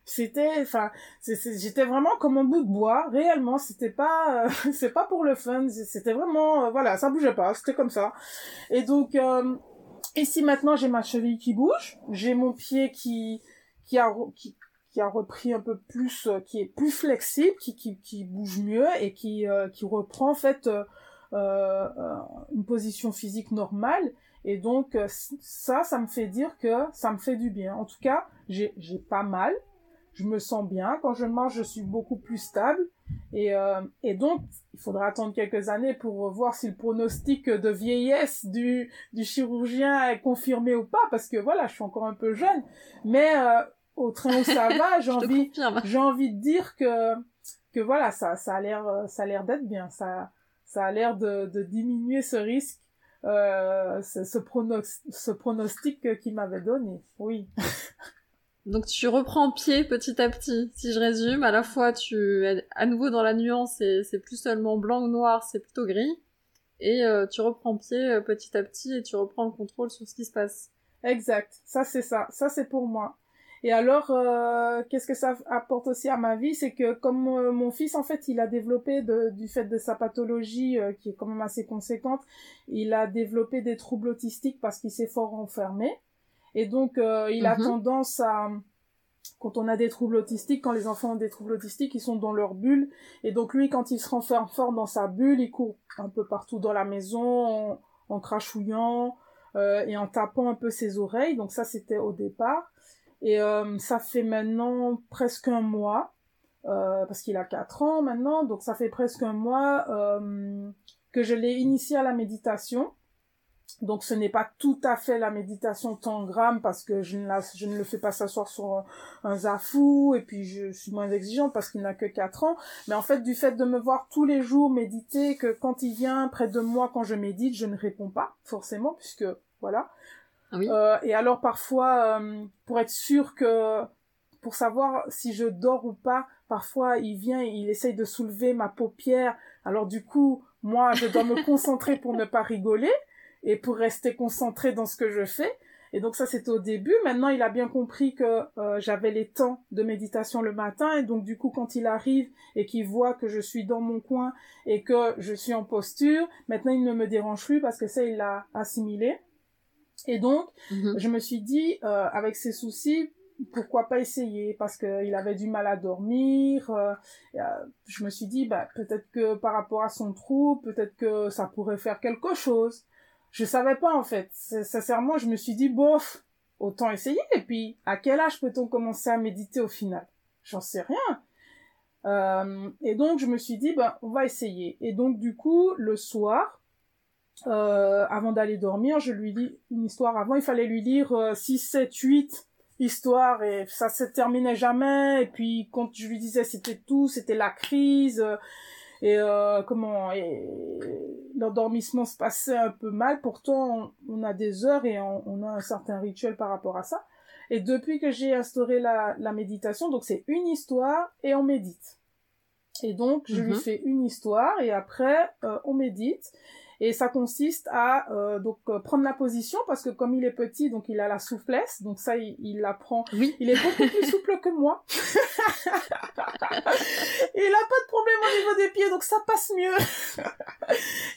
C'était, enfin, j'étais vraiment comme un bout de bois. Réellement, c'était pas, euh, c'est pas pour le fun. C'était vraiment, euh, voilà, ça bougeait pas. C'était comme ça. Et donc, euh, ici maintenant, j'ai ma cheville qui bouge. J'ai mon pied qui, qui a, qui, qui a repris un peu plus, qui est plus flexible, qui, qui, qui bouge mieux et qui, qui reprend en fait une position physique normale. Et donc ça, ça me fait dire que ça me fait du bien. En tout cas, j'ai pas mal, je me sens bien. Quand je marche, je suis beaucoup plus stable. Et, euh, et donc, il faudra attendre quelques années pour voir si le pronostic de vieillesse du, du chirurgien est confirmé ou pas, parce que voilà, je suis encore un peu jeune. Mais euh, au train où ça va, j'ai envie, j'ai envie de dire que que voilà, ça, ça a l'air, ça a l'air d'être bien. Ça, ça a l'air de, de diminuer ce risque, euh, ce, ce, ce pronostic qu'il m'avait donné. Oui. Donc tu reprends pied petit à petit. Si je résume, à la fois tu es à nouveau dans la nuance et c'est plus seulement blanc ou noir, c'est plutôt gris. Et euh, tu reprends pied euh, petit à petit et tu reprends le contrôle sur ce qui se passe. Exact. Ça c'est ça. Ça c'est pour moi. Et alors, euh, qu'est-ce que ça apporte aussi à ma vie, c'est que comme mon fils, en fait, il a développé du fait de sa pathologie qui est quand même assez conséquente, il a développé des troubles autistiques parce qu'il s'est fort enfermé. Et donc, euh, il a mhm. tendance à, quand on a des troubles autistiques, quand les enfants ont des troubles autistiques, ils sont dans leur bulle. Et donc, lui, quand il se renferme fort dans sa bulle, il court un peu partout dans la maison, en, crachouillant euh, et en tapant un peu ses oreilles. Donc, ça, c'était au départ. Et euh, ça fait maintenant presque un mois, parce qu'il a 4 ans maintenant, donc ça fait presque un mois que je l'ai initié à la méditation. Donc ce n'est pas tout à fait la méditation tangram parce que je ne, la, je ne le fais pas s'asseoir sur un, zafou et puis je suis moins exigeante parce qu'il n'a que 4 ans. Mais en fait du fait de me voir tous les jours méditer, que quand il vient près de moi quand je médite, je ne réponds pas forcément puisque voilà. Ah oui. euh, et alors parfois euh, pour être sûr que pour savoir si je dors ou pas, parfois il vient et il essaye de soulever ma paupière. Alors du coup, moi je dois me concentrer pour ne pas rigoler et pour rester concentré dans ce que je fais. Et donc ça c'était au début. Maintenant il a bien compris que euh, j'avais les temps de méditation le matin et donc du coup quand il arrive et qu'il voit que je suis dans mon coin et que je suis en posture, maintenant il ne me dérange plus parce que ça il l'a assimilé. Et donc mhm. je me suis dit euh, avec ses soucis pourquoi pas essayer? Parce qu'il avait du mal à dormir. Euh, je me suis dit bah peut-être que par rapport à son trou, peut-être que ça pourrait faire quelque chose je savais pas en fait. Sincèrement, je me suis dit bof, autant essayer. Et puis, à quel âge peut-on commencer à méditer au final? J'en sais rien. Euh, et donc, je me suis dit, ben, on va essayer. Et donc, du coup, le soir, euh, avant d'aller dormir, je lui lis une histoire. Avant, il fallait lui lire 6, 7, 8 histoires et ça se terminait jamais. Et puis, quand je lui disais c'était tout, c'était la crise. Et euh, comment l'endormissement se passait un peu mal. Pourtant, on, a des heures et on, a un certain rituel par rapport à ça. Et depuis que j'ai instauré la, la méditation, donc c'est une histoire et on médite. Et donc, je lui mhm. fais une histoire et après, euh, on médite. Et ça consiste à euh, donc euh, prendre la position parce que comme il est petit, donc il a la souplesse, donc ça il, il l'apprend. Oui. Il est beaucoup plus souple que moi. il a pas de problème au niveau des pieds, donc ça passe mieux.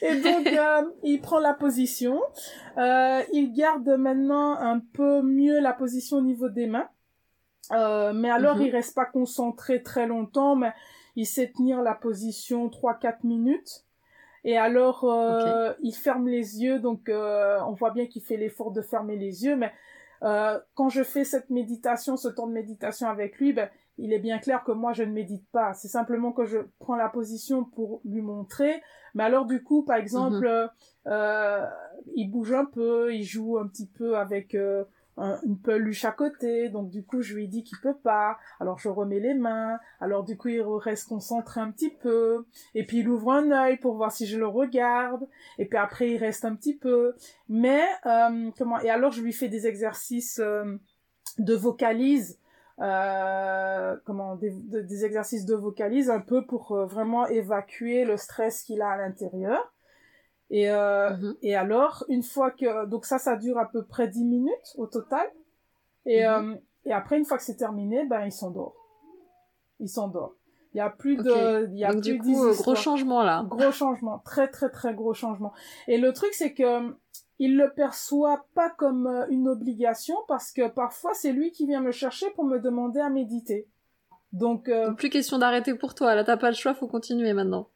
et donc euh, il prend la position. il garde maintenant un peu mieux la position au niveau des mains. mais alors mhm. il reste pas concentré très longtemps, mais il sait tenir la position 3-4 minutes. Et alors, euh, il ferme les yeux, donc euh, on voit bien qu'il fait l'effort de fermer les yeux, mais euh, quand je fais cette méditation, ce temps de méditation avec lui, ben, il est bien clair que moi je ne médite pas. C'est simplement que je prends la position pour lui montrer. Mais alors du coup, par exemple, mhm. euh, il bouge un peu, il joue un petit peu avec une peluche à côté, donc du coup je lui dis qu'il peut pas, alors je remets les mains, alors du coup il reste concentré un petit peu, et puis il ouvre un œil pour voir si je le regarde, et puis après il reste un petit peu, mais euh, comment, et alors je lui fais des exercices euh, de vocalise, euh, comment, des, des, exercices de vocalise un peu pour vraiment évacuer le stress qu'il a à l'intérieur. Et, euh, mhm. et alors, une fois que... Donc ça, ça dure à peu près 10 minutes au total. Et, mhm. euh, et après, une fois que c'est terminé, ben, il s'endort. Il s'endort. Il y a plus de... Il y a Donc, du coup, euh, gros changement là. Gros changement. Très, très, très gros changement. Et le truc, c'est que il le perçoit pas comme euh, une obligation parce que parfois c'est lui qui vient me chercher pour me demander à méditer. Donc, euh, plus question d'arrêter pour toi. Là, t'as pas le choix, faut continuer maintenant.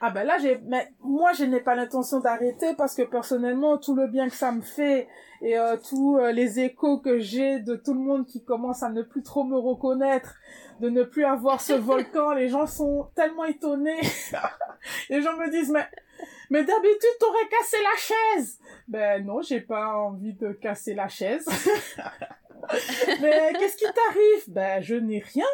Ah ben là, j'ai, mais moi, je n'ai pas l'intention d'arrêter parce que personnellement, tout le bien que ça me fait et euh, tous euh, les échos que j'ai de tout le monde qui commence à ne plus trop me reconnaître, de ne plus avoir ce volcan, les gens sont tellement étonnés. les gens me disent mais mais d'habitude t'aurais cassé la chaise. Ben non, j'ai pas envie de casser la chaise. mais qu'est-ce qui t'arrive? Ben je n'ai rien.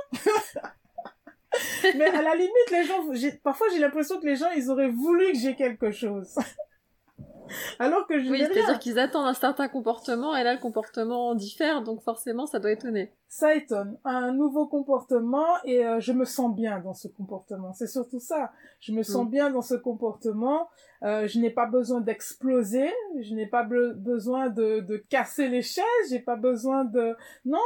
Mais à la limite, les gens, parfois j'ai l'impression que les gens, ils auraient voulu que j'ai quelque chose. Alors que je Oui, c'est-à-dire qu'ils attendent un certain comportement et là le comportement diffère, donc forcément ça doit étonner. Ça étonne. Un nouveau comportement et euh, je me sens bien dans ce comportement. C'est surtout ça. Je me sens mm. bien dans ce comportement. Euh, je n'ai pas besoin d'exploser. Je n'ai pas besoin de, de casser les chaises. J'ai pas besoin de... Non,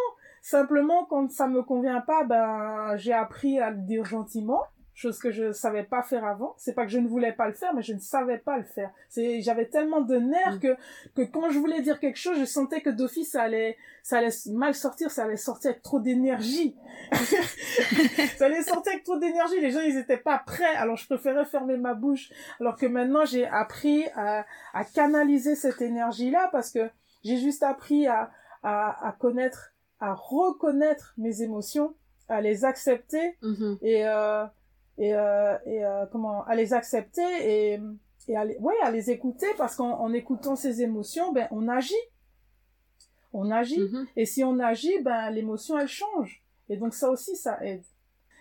Simplement, quand ça me convient pas, ben, j'ai appris à le dire gentiment, chose que je savais pas faire avant. C'est pas que je ne voulais pas le faire, mais je ne savais pas le faire. C'est, j'avais tellement de nerfs mm. que, que quand je voulais dire quelque chose, je sentais que d'office, ça allait, ça allait mal sortir, ça allait sortir avec trop d'énergie. ça allait sortir avec trop d'énergie. Les gens, ils étaient pas prêts. Alors, je préférais fermer ma bouche. Alors que maintenant, j'ai appris à, à canaliser cette énergie-là parce que j'ai juste appris à, à, à connaître à reconnaître mes émotions, à les accepter mhm. et euh, et, euh, et euh, comment à les accepter et et à les, ouais à les écouter parce qu'en écoutant ces émotions ben on agit on agit mhm. et si on agit ben l'émotion elle change et donc ça aussi ça aide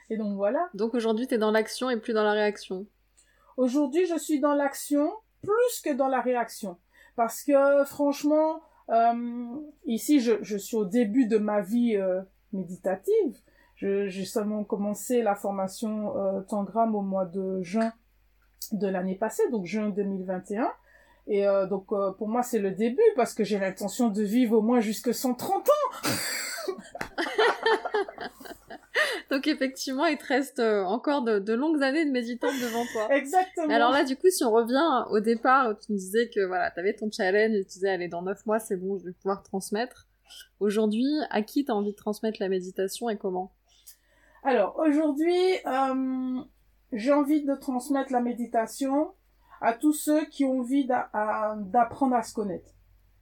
et donc voilà donc aujourd'hui tu es dans l'action et plus dans la réaction aujourd'hui je suis dans l'action plus que dans la réaction parce que franchement ici, je, suis au début de ma vie euh, méditative. J'ai seulement commencé la formation euh, Tangram au mois de juin de l'année passée, donc juin 2021. Et euh, donc pour moi c'est le début parce que j'ai l'intention de vivre au moins jusque 130 ans. Donc effectivement, il te reste euh, encore de, longues années de méditante devant toi. Exactement. alors là, du coup, si on revient au départ, tu me disais que voilà, t'avais ton challenge, tu disais, allez, dans neuf mois, c'est bon, je vais pouvoir transmettre. Aujourd'hui, à qui t'as envie de transmettre la méditation et comment? Alors aujourd'hui, euh, j'ai envie de transmettre la méditation à tous ceux qui ont envie d'apprendre à se connaître.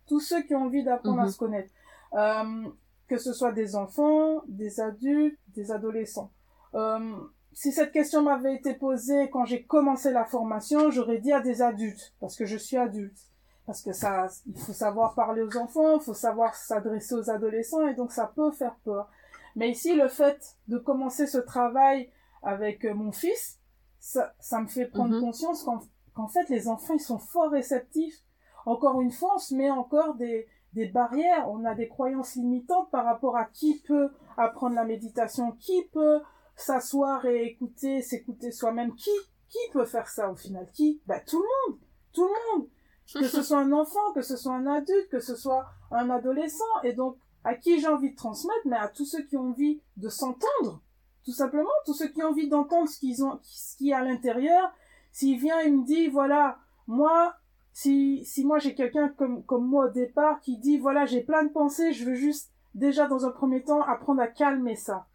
Tous ceux qui ont envie d'apprendre à mhm. se connaître. Euh, que ce soit des enfants, des adultes, des adolescents. Euh, si cette question m'avait été posée quand j'ai commencé la formation, j'aurais dit à des adultes, parce que je suis adulte. Parce que ça, il faut savoir parler aux enfants, il faut savoir s'adresser aux adolescents, et donc ça peut faire peur. Mais ici, le fait de commencer ce travail avec euh, mon fils, ça, ça me fait prendre mhm. conscience qu'en fait, les enfants, ils sont fort réceptifs. Encore une fois, on se met encore des, des barrières, on a des croyances limitantes par rapport à qui peut apprendre la méditation, qui peut s'asseoir et écouter, s'écouter soi-même, qui, qui peut faire ça au final, qui, bah, tout le monde, tout le monde, que ce soit un enfant, que ce soit un adulte, que ce soit un adolescent, et donc, à qui j'ai envie de transmettre, mais à tous ceux qui ont envie de s'entendre, tout simplement, tous ceux qui ont envie d'entendre ce qu'ils ont, ce qui est à l'intérieur, s'il vient et me dit, voilà, moi, si, si moi j'ai quelqu'un comme, comme moi au départ qui dit voilà j'ai plein de pensées, je veux juste déjà dans un premier temps apprendre à calmer ça.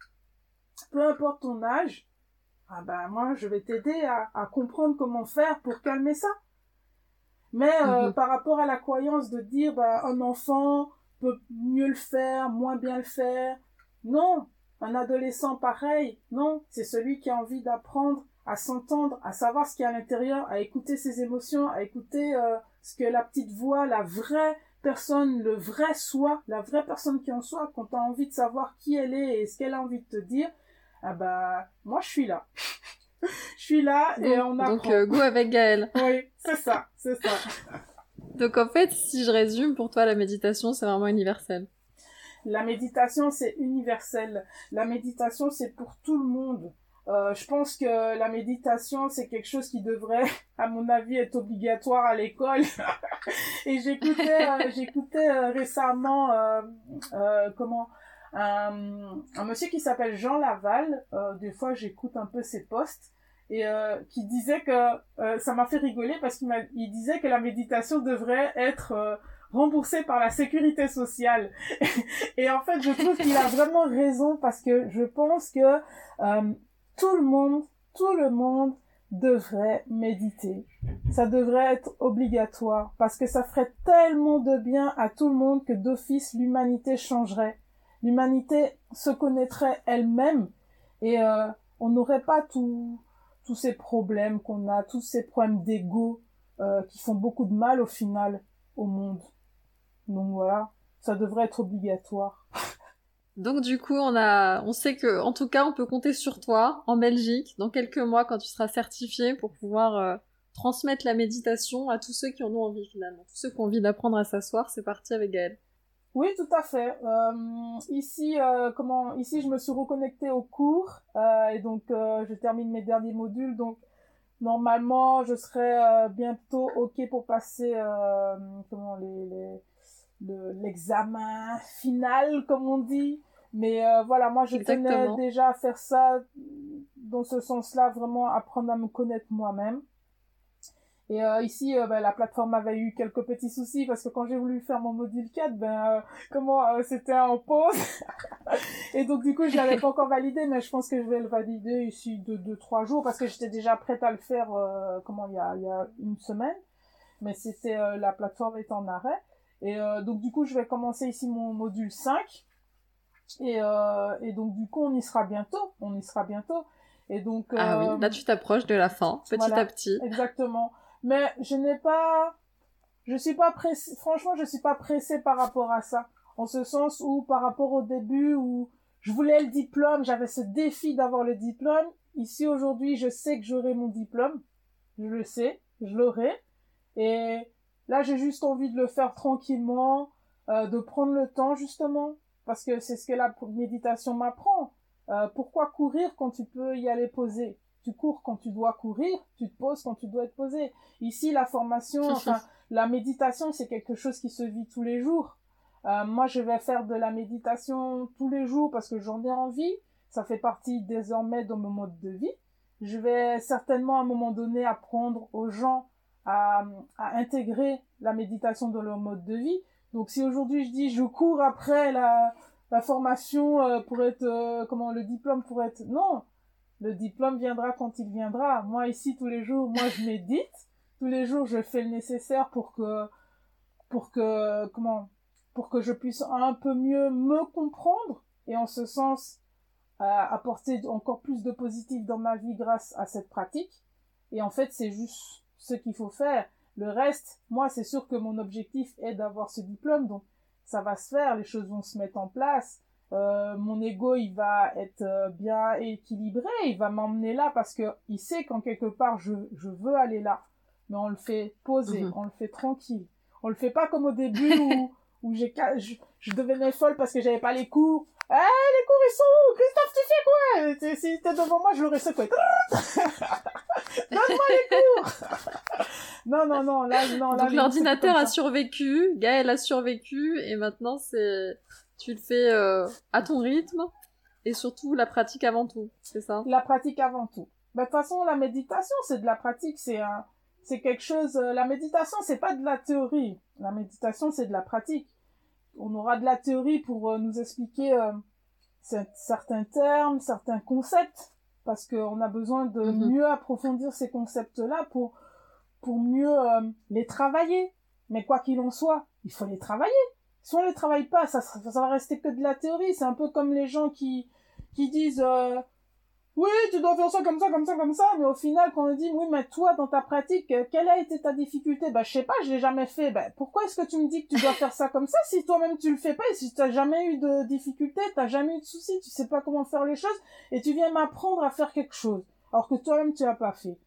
Peu importe ton âge, ah ben moi je vais t'aider à, à comprendre comment faire pour calmer ça. Mais euh, mhm. par rapport à la croyance de dire ben, un enfant peut mieux le faire, moins bien le faire, non, un adolescent pareil, non, c'est celui qui a envie d'apprendre à s'entendre, à savoir ce qu'il y a à l'intérieur, à écouter ses émotions, à écouter euh, ce que la petite voix, la vraie personne, le vrai soi, la vraie personne qui en soi, quand tu as envie de savoir qui elle est et ce qu'elle a envie de te dire, ah bah moi je suis là. je suis là et on apprend. Donc euh, goût avec Gaëlle. oui, c'est ça, c'est ça. donc en fait, si je résume, pour toi la méditation c'est vraiment universel. La méditation c'est universel. La méditation c'est pour tout le monde. Euh, je pense que la méditation, c'est quelque chose qui devrait, à mon avis, être obligatoire à l'école. et j'écoutais, euh, j'écoutais euh, récemment, comment, un, un, monsieur qui s'appelle Jean Laval. des fois, j'écoute un peu ses posts. et euh, qui disait que euh, ça m'a fait rigoler parce qu'il il disait que la méditation devrait être euh, remboursée par la sécurité sociale. et en fait, je trouve qu'il a vraiment raison parce que je pense que tout le monde, tout le monde devrait méditer. Ça devrait être obligatoire parce que ça ferait tellement de bien à tout le monde que d'office l'humanité changerait. L'humanité se connaîtrait elle-même et on n'aurait pas tout tous ces problèmes qu'on a, tous ces problèmes d'ego euh, qui font beaucoup de mal au final au monde. Donc voilà, ça devrait être obligatoire. Donc du coup, on a, on sait que, en tout cas, on peut compter sur toi en Belgique dans quelques mois quand tu seras certifié pour pouvoir euh, transmettre la méditation à tous ceux qui en ont envie finalement, tous ceux qui ont envie d'apprendre à s'asseoir. C'est parti avec Gaëlle. Oui, tout à fait. Euh, ici, euh, comment Ici, je me suis reconnectée au cours et donc je termine mes derniers modules. Donc normalement, je serai bientôt ok pour passer comment les l'examen final, comme on dit. Mais voilà, moi, je tenais déjà à faire ça dans ce sens-là, vraiment apprendre à me connaître moi-même. Et euh, ici, euh, ben, la plateforme avait eu quelques petits soucis parce que quand j'ai voulu faire mon module 4, ben euh, comment c'était en pause? et donc du coup, je l'avais pas encore validé, mais je pense que je vais le valider ici de deux trois jours parce que j'étais déjà prête à le faire comment il y a y a une semaine. Mais c'était la plateforme est en arrêt. Et donc du coup, je vais commencer ici mon module 5. Et, et donc du coup, on y sera bientôt. On y sera bientôt. Et donc ah oui, là tu t'approches de la fin, petit à petit. Exactement mais je n'ai pas, je suis pas pressée, franchement, je suis pas pressée par rapport à ça. En ce sens où, par rapport au début où je voulais le diplôme, j'avais ce défi d'avoir le diplôme. Ici, aujourd'hui, je sais que j'aurai mon diplôme. Je le sais, je l'aurai. Et là, j'ai juste envie de le faire tranquillement, euh, de prendre le temps, justement. Parce que c'est ce que la méditation m'apprend. Euh, pourquoi courir quand tu peux y aller poser? Tu cours quand tu dois courir, tu te poses quand tu dois te poser. Ici, la formation, enfin, la méditation, c'est quelque chose qui se vit tous les jours. Euh, moi, je vais faire de la méditation tous les jours parce que j'en ai envie. Ça fait partie désormais de mon mode de vie. Je vais certainement à un moment donné apprendre aux gens à, intégrer la méditation dans leur mode de vie. Donc, si aujourd'hui je dis je cours après la, la formation euh, pour être, euh, comment, le diplôme pour être, non, le diplôme viendra quand il viendra. Moi, ici, tous les jours, moi, je médite. Tous les jours, je fais le nécessaire pour que, pour que, comment, pour que je puisse un peu mieux me comprendre et en ce sens, euh, apporter encore plus de positif dans ma vie grâce à cette pratique. Et en fait, c'est juste ce qu'il faut faire. Le reste, moi, c'est sûr que mon objectif est d'avoir ce diplôme, donc ça va se faire, les choses vont se mettre en place. Euh, mon ego il va être euh, bien équilibré, il va m'emmener là parce que il sait qu'en quelque part je, je veux aller là, mais on le fait poser, mhm. on le fait tranquille, on le fait pas comme au début où où j'ai je, je devenais folle parce que j'avais pas les cours. Eh les cours ils sont où? Christophe tu fais quoi? Si t'es devant moi je l'aurais secoué. Donne-moi les cours Non non non là non là. Donc l'ordinateur a survécu, Gaël a survécu et maintenant c'est tu le fais euh, à ton rythme et surtout la pratique avant tout, c'est ça? La pratique avant tout. Bah, de toute façon, la méditation, c'est de la pratique, c'est un, c'est quelque chose. Euh, la méditation, c'est pas de la théorie. La méditation, c'est de la pratique. On aura de la théorie pour euh, nous expliquer certains termes, certains concepts, parce qu'on a besoin de mhm. mieux approfondir ces concepts-là pour pour mieux les travailler. Mais quoi qu'il en soit, il faut les travailler si on les travaille pas, ça, ça, va rester que de la théorie. C'est un peu comme les gens qui, qui disent, euh, oui, tu dois faire ça comme ça, comme ça, comme ça, mais au final, quand on dit, oui, mais toi, dans ta pratique, euh, quelle a été ta difficulté? Bah, je sais pas, je l'ai jamais fait. Bah, pourquoi est-ce que tu me dis que tu dois faire ça comme ça si toi-même tu le fais pas? Et si t'as jamais eu de difficulté, t'as jamais eu de soucis, tu sais pas comment faire les choses et tu viens m'apprendre à faire quelque chose alors que toi-même tu l'as pas fait.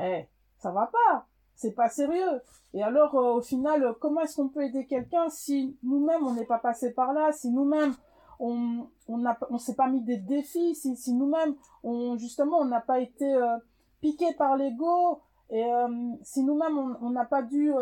Eh, ça va pas c'est pas sérieux. Et alors, euh, au final, comment est-ce qu'on peut aider quelqu'un si nous-mêmes on n'est pas passé par là, si nous-mêmes on on on s'est pas mis des défis, si si nous-mêmes on justement on n'a pas été euh, piqué par l'ego et si nous-mêmes on n'a pas dû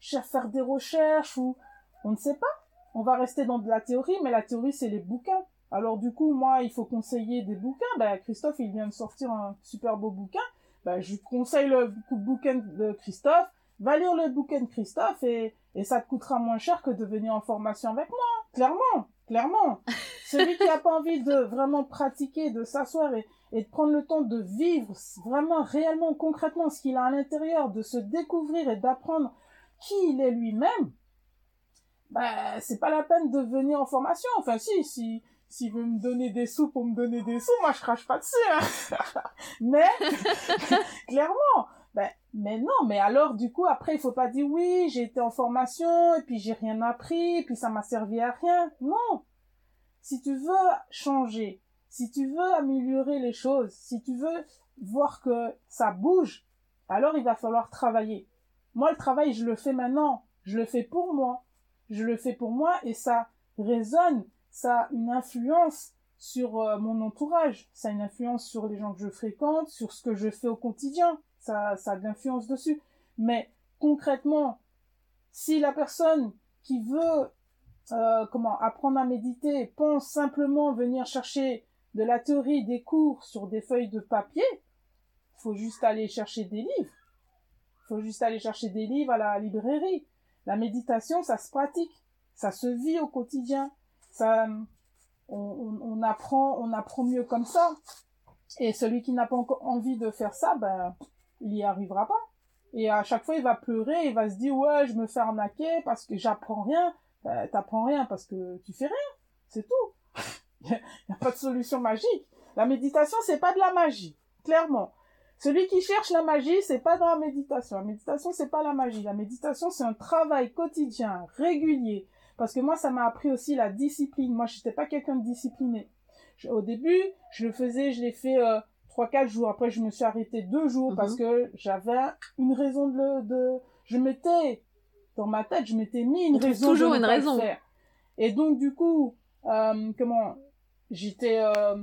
faire des recherches ou on ne sait pas, on va rester dans de la théorie, mais la théorie c'est les bouquins. Alors du coup, moi, il faut conseiller des bouquins. Ben, Christophe, il vient de sortir un super beau bouquin bah, je conseille le bouquin de Christophe. Va lire le bouquin de Christophe et, et ça te coûtera moins cher que de venir en formation avec moi. Clairement, clairement. Celui qui n'a pas envie de vraiment pratiquer, de s'asseoir et, de prendre le temps de vivre vraiment réellement concrètement ce qu'il a à l'intérieur, de se découvrir et d'apprendre qui il est lui-même, bah c'est pas la peine de venir en formation. Enfin si, si s'il veut me donner des sous pour me donner des sous, moi je crache pas dessus. Hein. mais clairement, mais non, mais alors du coup après il faut pas dire oui, j'ai été en formation et puis j'ai rien appris, puis ça m'a servi à rien. Non. Si tu veux changer, si tu veux améliorer les choses, si tu veux voir que ça bouge, alors il va falloir travailler. Moi le travail, je le fais maintenant, je le fais pour moi. Je le fais pour moi et ça résonne ça a une influence sur euh, mon entourage, ça a une influence sur les gens que je fréquente, sur ce que je fais au quotidien, ça, ça a de l'influence dessus. Mais concrètement, si la personne qui veut euh, comment apprendre à méditer pense simplement venir chercher de la théorie, des cours sur des feuilles de papier, faut juste aller chercher des livres. Faut juste aller chercher des livres à la librairie. La méditation, ça se pratique, ça se vit au quotidien ça, on, on, apprend, on apprend mieux comme ça. Et celui qui n'a pas encore envie de faire ça, ben, il y arrivera pas. Et à chaque fois, il va pleurer, il va se dire, ouais, je me fais arnaquer parce que j'apprends rien. Ben, t'apprends rien parce que tu fais rien. C'est tout. il n'y a, pas de solution magique. La méditation, c'est pas de la magie. Clairement. Celui qui cherche la magie, c'est pas dans la méditation. La méditation, c'est pas la magie. La méditation, c'est un travail quotidien, régulier, parce que moi, ça m'a appris aussi la discipline. Moi, je n'étais pas quelqu'un de discipliné. au début, je le faisais, je l'ai fait euh, trois, quatre jours. Après, je me suis arrêté deux jours parce mhm. que j'avais une raison de le, de, je m'étais, dans ma tête, je m'étais mis une raison toujours de une raison. faire. Et donc, du coup, euh, comment, j'étais, euh,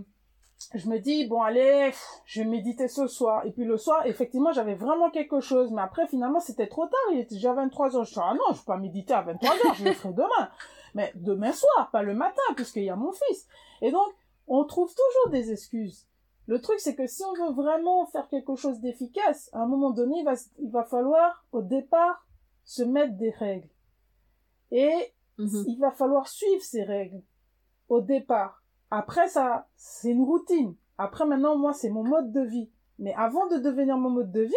je me dis bon allez je vais méditer ce soir et puis le soir effectivement j'avais vraiment quelque chose mais après finalement c'était trop tard il était déjà 23 heures je suis ah non je peux pas méditer à 23 heures je le ferai demain mais demain soir pas le matin puisqu'il y a mon fils et donc on trouve toujours des excuses le truc c'est que si on veut vraiment faire quelque chose d'efficace à un moment donné il va il va falloir au départ se mettre des règles et mhm. il va falloir suivre ces règles au départ après, ça, c'est une routine. Après, maintenant, moi, c'est mon mode de vie. Mais avant de devenir mon mode de vie,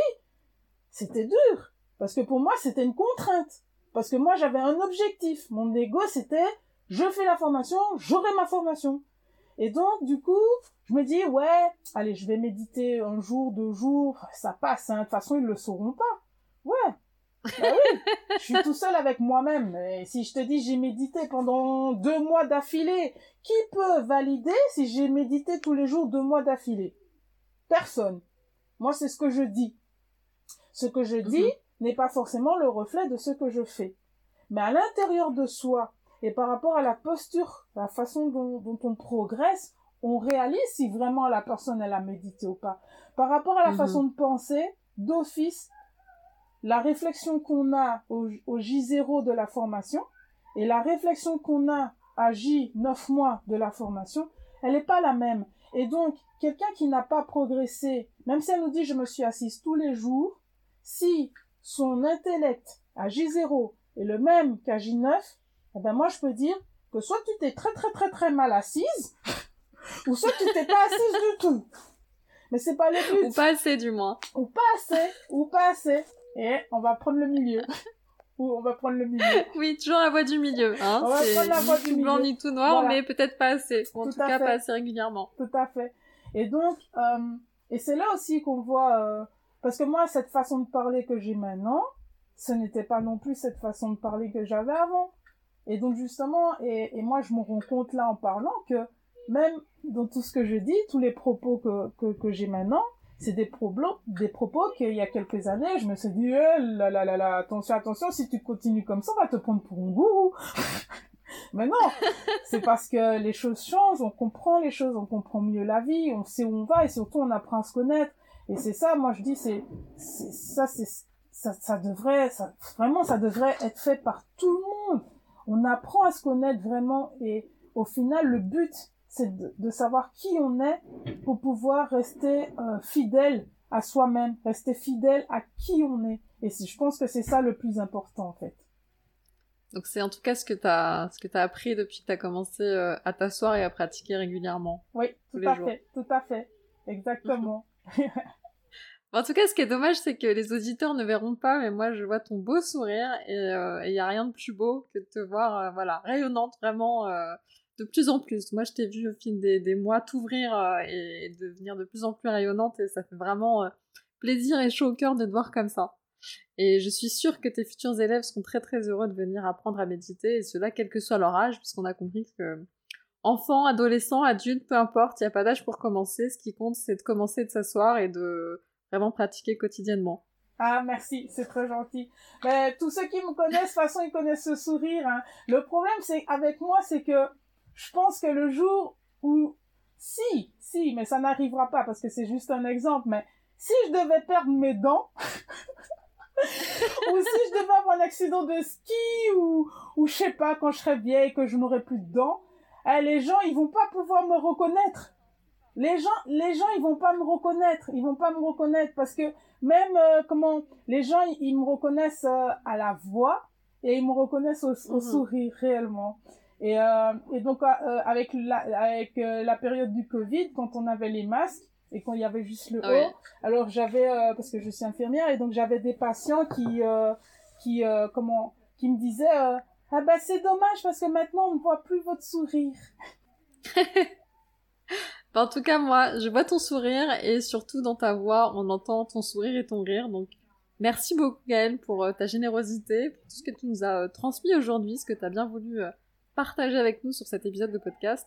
c'était dur. Parce que pour moi, c'était une contrainte. Parce que moi, j'avais un objectif. Mon ego, c'était, je fais la formation, j'aurai ma formation. Et donc, du coup, je me dis, ouais, allez, je vais méditer un jour, deux jours, ça passe, hein. De toute façon, ils le sauront pas. Ouais, bah oui, je suis tout seul avec moi-même. Et si je te dis j'ai médité pendant deux mois d'affilée, qui peut valider si j'ai médité tous les jours deux mois d'affilée? Personne. Moi, c'est ce que je dis. Ce que je dis mhm. n'est pas forcément le reflet de ce que je fais. Mais à l'intérieur de soi, et par rapport à la posture, la façon dont, on progresse, on réalise si vraiment la personne elle a médité ou pas. Par rapport à la mhm. façon de penser, d'office, la réflexion qu'on a au, J0 de la formation et la réflexion qu'on a à J9 mois de la formation, elle n'est pas la même. Et donc, quelqu'un qui n'a pas progressé, même si elle nous dit je me suis assise tous les jours, si son intellect à J0 est le même qu'à J9, eh ben moi je peux dire que soit tu t'es très très très très mal assise, ou soit tu t'es pas assise du tout. Mais c'est pas le but. Ou pas assez du moins. Ou pas assez, ou pas assez. Et on va prendre le milieu. Ou on va prendre le milieu. Oui, toujours la voie du milieu. Hein. On va prendre la voie du milieu. blanc ni tout noir, mais peut-être pas assez. En tout, cas, pas assez régulièrement. Tout à fait. Et donc, euh, et c'est là aussi qu'on voit, euh, parce que moi, cette façon de parler que j'ai maintenant, ce n'était pas non plus cette façon de parler que j'avais avant. Et donc justement, et, et moi je me rends compte là en parlant que même dans tout ce que je dis, tous les propos que, que, que j'ai maintenant, c'est des propos, des propos qu'il y a quelques années, je me suis dit, eh là là là là, attention, attention, si tu continues comme ça, on va te prendre pour un gourou. Mais non, c'est parce que les choses changent, on comprend les choses, on comprend mieux la vie, on sait où on va et surtout on apprend à se connaître. Et c'est ça, moi je dis, c'est, ça, ça, ça devrait, ça, vraiment, ça devrait être fait par tout le monde. On apprend à se connaître vraiment et au final, le but, c'est de, savoir qui on est pour pouvoir rester euh, fidèle à soi-même, rester fidèle à qui on est. Et je pense que c'est ça le plus important en fait. Donc c'est en tout cas ce que tu as, ce que as appris depuis que tu as commencé euh, à t'asseoir et à pratiquer régulièrement. Oui, tout à fait, tout à fait, exactement. en tout cas, ce qui est dommage, c'est que les auditeurs ne verront pas, mais moi je vois ton beau sourire et il euh, n'y a rien de plus beau que de te voir, euh, voilà, rayonnante vraiment de plus en plus. Moi je t'ai vu au fil des, mois t'ouvrir et devenir de plus en plus rayonnante et ça fait vraiment plaisir et chaud au cœur de te voir comme ça. Et je suis sûre que tes futurs élèves seront très très heureux de venir apprendre à méditer, et cela quel que soit leur âge, puisqu'on a compris que enfants, adolescents, adultes, peu importe, il n'y a pas d'âge pour commencer. Ce qui compte, c'est de commencer de s'asseoir et de vraiment pratiquer quotidiennement. Ah, merci, c'est très gentil. Mais tous ceux qui me connaissent, de toute façon, ils connaissent ce sourire. Hein. Le problème, c'est avec moi, c'est que je pense que le jour où, si, si, mais ça n'arrivera pas parce que c'est juste un exemple, mais si je devais perdre mes dents, ou si je devais avoir un accident de ski ou, ou je sais pas, quand je serais vieille, que je n'aurais plus de dents, eh, les gens, ils vont pas pouvoir me reconnaître. Les gens, les gens, ils vont pas me reconnaître. Ils vont pas me reconnaître parce que même, euh, comment, les gens, ils, me reconnaissent euh, à la voix et ils me reconnaissent au, au mhm. sourire réellement. Et, euh, et donc, avec la, avec la période du Covid, quand on avait les masques, et quand il y avait juste le haut. Alors j'avais euh, parce que je suis infirmière et donc j'avais des patients qui euh, qui euh, comment qui me disaient ah bah c'est dommage parce que maintenant on ne voit plus votre sourire. En tout cas moi je vois ton sourire et surtout dans ta voix on entend ton sourire et ton rire donc merci beaucoup Gaëlle pour ta générosité pour tout ce que tu nous as transmis aujourd'hui ce que tu as bien voulu partager avec nous sur cet épisode de podcast.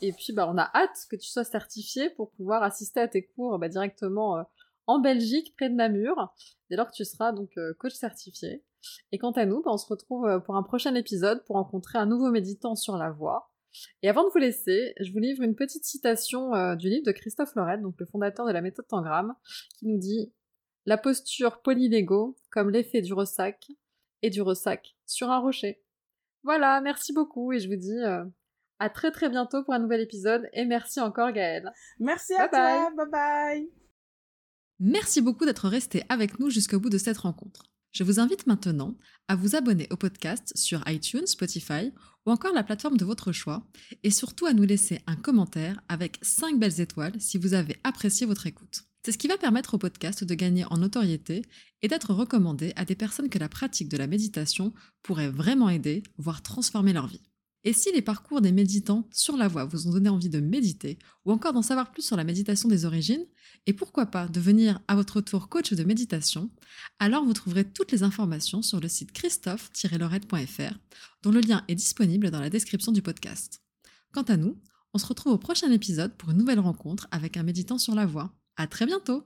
Et puis, bah, on a hâte que tu sois certifié pour pouvoir assister à tes cours bah, directement euh, en Belgique, près de Namur, dès lors que tu seras donc euh, coach certifié. Et quant à nous, bah, on se retrouve euh, pour un prochain épisode pour rencontrer un nouveau méditant sur la voie. Et avant de vous laisser, je vous livre une petite citation du livre de Christophe Lorette, donc le fondateur de la méthode Tangram, qui nous dit La posture polylego comme l'effet du ressac et du ressac sur un rocher. Voilà, merci beaucoup et je vous dis euh, à très très bientôt pour un nouvel épisode et merci encore Gaëlle. Merci à toi, bye bye. Merci beaucoup d'être resté avec nous jusqu'au bout de cette rencontre. Je vous invite maintenant à vous abonner au podcast sur iTunes, Spotify ou encore la plateforme de votre choix et surtout à nous laisser un commentaire avec 5 belles étoiles si vous avez apprécié votre écoute. C'est ce qui va permettre au podcast de gagner en notoriété et d'être recommandé à des personnes que la pratique de la méditation pourrait vraiment aider, voire transformer leur vie. Et si les parcours des méditants sur la voie vous ont donné envie de méditer ou encore d'en savoir plus sur la méditation des origines, et pourquoi pas devenir à votre tour coach de méditation, alors vous trouverez toutes les informations sur le site christophe-lorette.fr dont le lien est disponible dans la description du podcast. Quant à nous, on se retrouve au prochain épisode pour une nouvelle rencontre avec un méditant sur la voie. À très bientôt